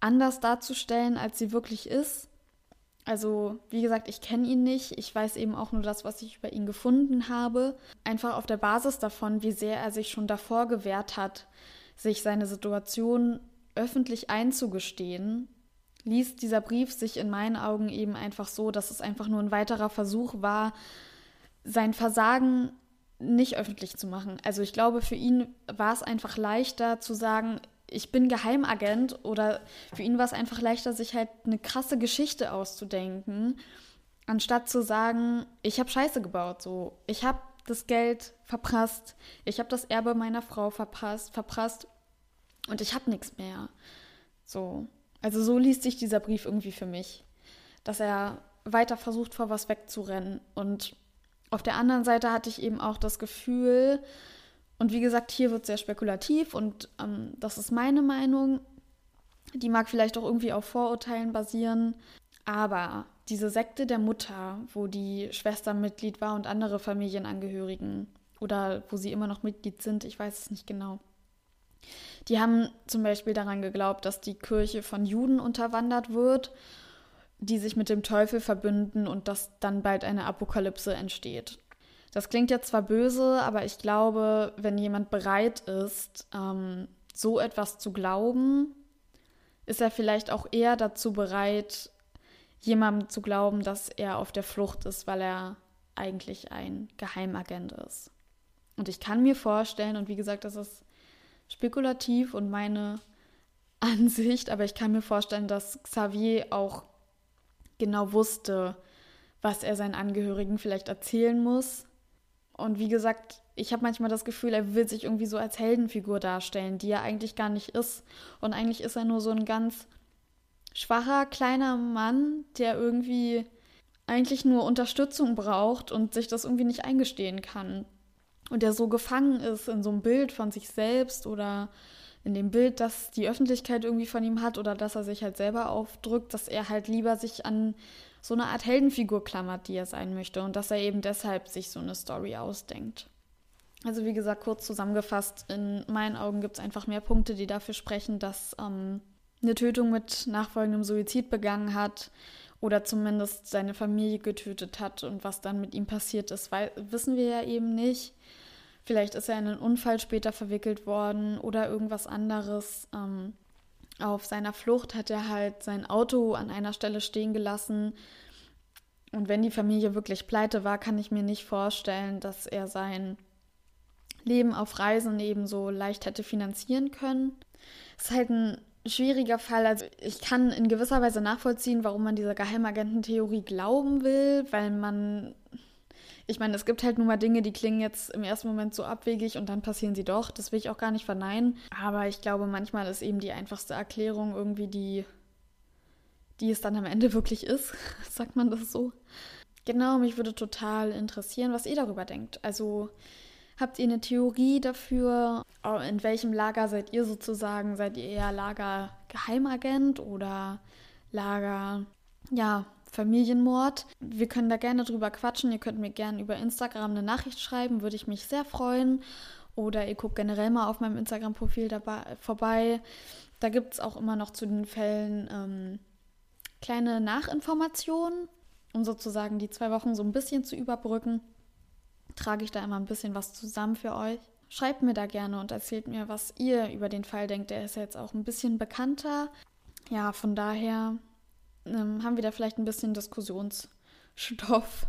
anders darzustellen, als sie wirklich ist. Also, wie gesagt, ich kenne ihn nicht. Ich weiß eben auch nur das, was ich über ihn gefunden habe. Einfach auf der Basis davon, wie sehr er sich schon davor gewehrt hat, sich seine Situation öffentlich einzugestehen, liest dieser Brief sich in meinen Augen eben einfach so, dass es einfach nur ein weiterer Versuch war, sein Versagen nicht öffentlich zu machen. Also ich glaube, für ihn war es einfach leichter zu sagen, ich bin Geheimagent oder für ihn war es einfach leichter, sich halt eine krasse Geschichte auszudenken, anstatt zu sagen, ich habe Scheiße gebaut, so, ich habe das Geld verprasst, ich habe das Erbe meiner Frau verpasst, verprasst und ich habe nichts mehr. So, also so liest sich dieser Brief irgendwie für mich, dass er weiter versucht, vor was wegzurennen und auf der anderen Seite hatte ich eben auch das Gefühl, und wie gesagt, hier wird sehr spekulativ und ähm, das ist meine Meinung. Die mag vielleicht auch irgendwie auf Vorurteilen basieren. Aber diese Sekte der Mutter, wo die Schwester Mitglied war und andere Familienangehörigen oder wo sie immer noch Mitglied sind, ich weiß es nicht genau. Die haben zum Beispiel daran geglaubt, dass die Kirche von Juden unterwandert wird, die sich mit dem Teufel verbünden und dass dann bald eine Apokalypse entsteht. Das klingt jetzt zwar böse, aber ich glaube, wenn jemand bereit ist, ähm, so etwas zu glauben, ist er vielleicht auch eher dazu bereit, jemandem zu glauben, dass er auf der Flucht ist, weil er eigentlich ein Geheimagent ist. Und ich kann mir vorstellen, und wie gesagt, das ist spekulativ und meine Ansicht, aber ich kann mir vorstellen, dass Xavier auch genau wusste, was er seinen Angehörigen vielleicht erzählen muss, und wie gesagt, ich habe manchmal das Gefühl, er will sich irgendwie so als Heldenfigur darstellen, die er eigentlich gar nicht ist. Und eigentlich ist er nur so ein ganz schwacher, kleiner Mann, der irgendwie eigentlich nur Unterstützung braucht und sich das irgendwie nicht eingestehen kann. Und der so gefangen ist in so einem Bild von sich selbst oder in dem Bild, das die Öffentlichkeit irgendwie von ihm hat oder dass er sich halt selber aufdrückt, dass er halt lieber sich an so eine Art Heldenfigur klammert, die er sein möchte und dass er eben deshalb sich so eine Story ausdenkt. Also wie gesagt, kurz zusammengefasst, in meinen Augen gibt es einfach mehr Punkte, die dafür sprechen, dass ähm, eine Tötung mit nachfolgendem Suizid begangen hat oder zumindest seine Familie getötet hat. Und was dann mit ihm passiert ist, weil, wissen wir ja eben nicht. Vielleicht ist er in einen Unfall später verwickelt worden oder irgendwas anderes. Ähm, auf seiner Flucht hat er halt sein Auto an einer Stelle stehen gelassen. Und wenn die Familie wirklich pleite war, kann ich mir nicht vorstellen, dass er sein Leben auf Reisen ebenso leicht hätte finanzieren können. Es ist halt ein schwieriger Fall. Also ich kann in gewisser Weise nachvollziehen, warum man dieser Geheimagententheorie glauben will, weil man, ich meine, es gibt halt nun mal Dinge, die klingen jetzt im ersten Moment so abwegig und dann passieren sie doch. Das will ich auch gar nicht verneinen. Aber ich glaube, manchmal ist eben die einfachste Erklärung irgendwie die, die es dann am Ende wirklich ist. Sagt man das so? Genau, mich würde total interessieren, was ihr darüber denkt. Also Habt ihr eine Theorie dafür? In welchem Lager seid ihr sozusagen? Seid ihr eher Lager Geheimagent oder Lager, ja, Familienmord? Wir können da gerne drüber quatschen. Ihr könnt mir gerne über Instagram eine Nachricht schreiben, würde ich mich sehr freuen. Oder ihr guckt generell mal auf meinem Instagram-Profil vorbei. Da gibt es auch immer noch zu den Fällen ähm, kleine Nachinformationen, um sozusagen die zwei Wochen so ein bisschen zu überbrücken trage ich da immer ein bisschen was zusammen für euch. Schreibt mir da gerne und erzählt mir, was ihr über den Fall denkt. Der ist ja jetzt auch ein bisschen bekannter. Ja, von daher ähm, haben wir da vielleicht ein bisschen Diskussionsstoff.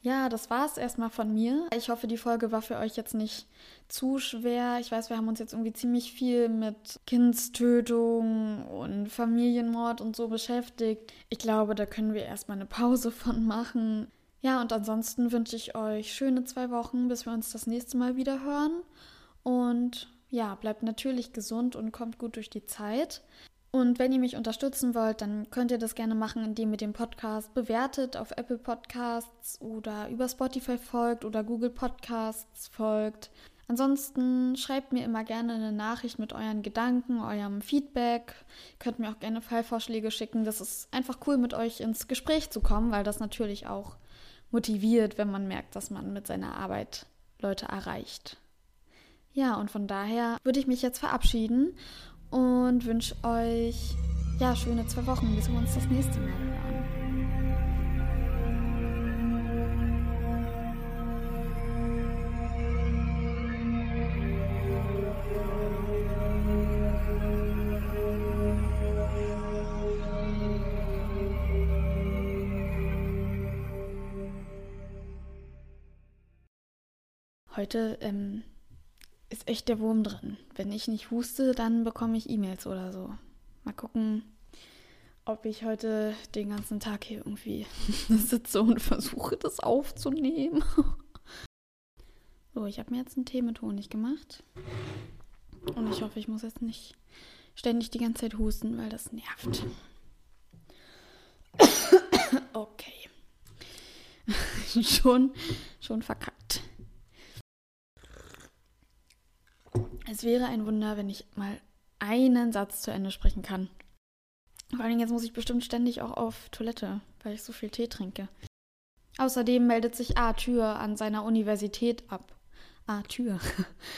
Ja, das war es erstmal von mir. Ich hoffe, die Folge war für euch jetzt nicht zu schwer. Ich weiß, wir haben uns jetzt irgendwie ziemlich viel mit Kindstötung und Familienmord und so beschäftigt. Ich glaube, da können wir erstmal eine Pause von machen. Ja, und ansonsten wünsche ich euch schöne zwei Wochen, bis wir uns das nächste Mal wieder hören. Und ja, bleibt natürlich gesund und kommt gut durch die Zeit. Und wenn ihr mich unterstützen wollt, dann könnt ihr das gerne machen, indem ihr den Podcast bewertet auf Apple Podcasts oder über Spotify folgt oder Google Podcasts folgt. Ansonsten schreibt mir immer gerne eine Nachricht mit euren Gedanken, eurem Feedback. Ihr könnt mir auch gerne Fallvorschläge schicken. Das ist einfach cool, mit euch ins Gespräch zu kommen, weil das natürlich auch motiviert, wenn man merkt, dass man mit seiner Arbeit Leute erreicht. Ja, und von daher würde ich mich jetzt verabschieden und wünsche euch ja schöne zwei Wochen, bis wir uns das nächste Mal hören. Heute ähm, ist echt der Wurm drin. Wenn ich nicht huste, dann bekomme ich E-Mails oder so. Mal gucken, ob ich heute den ganzen Tag hier irgendwie sitze und versuche, das aufzunehmen. so, ich habe mir jetzt einen Tee mit Honig gemacht. Und ich hoffe, ich muss jetzt nicht ständig die ganze Zeit husten, weil das nervt. okay. schon, schon verkackt. Es wäre ein Wunder, wenn ich mal einen Satz zu Ende sprechen kann. Vor allem jetzt muss ich bestimmt ständig auch auf Toilette, weil ich so viel Tee trinke. Außerdem meldet sich Arthur an seiner Universität ab. Arthur.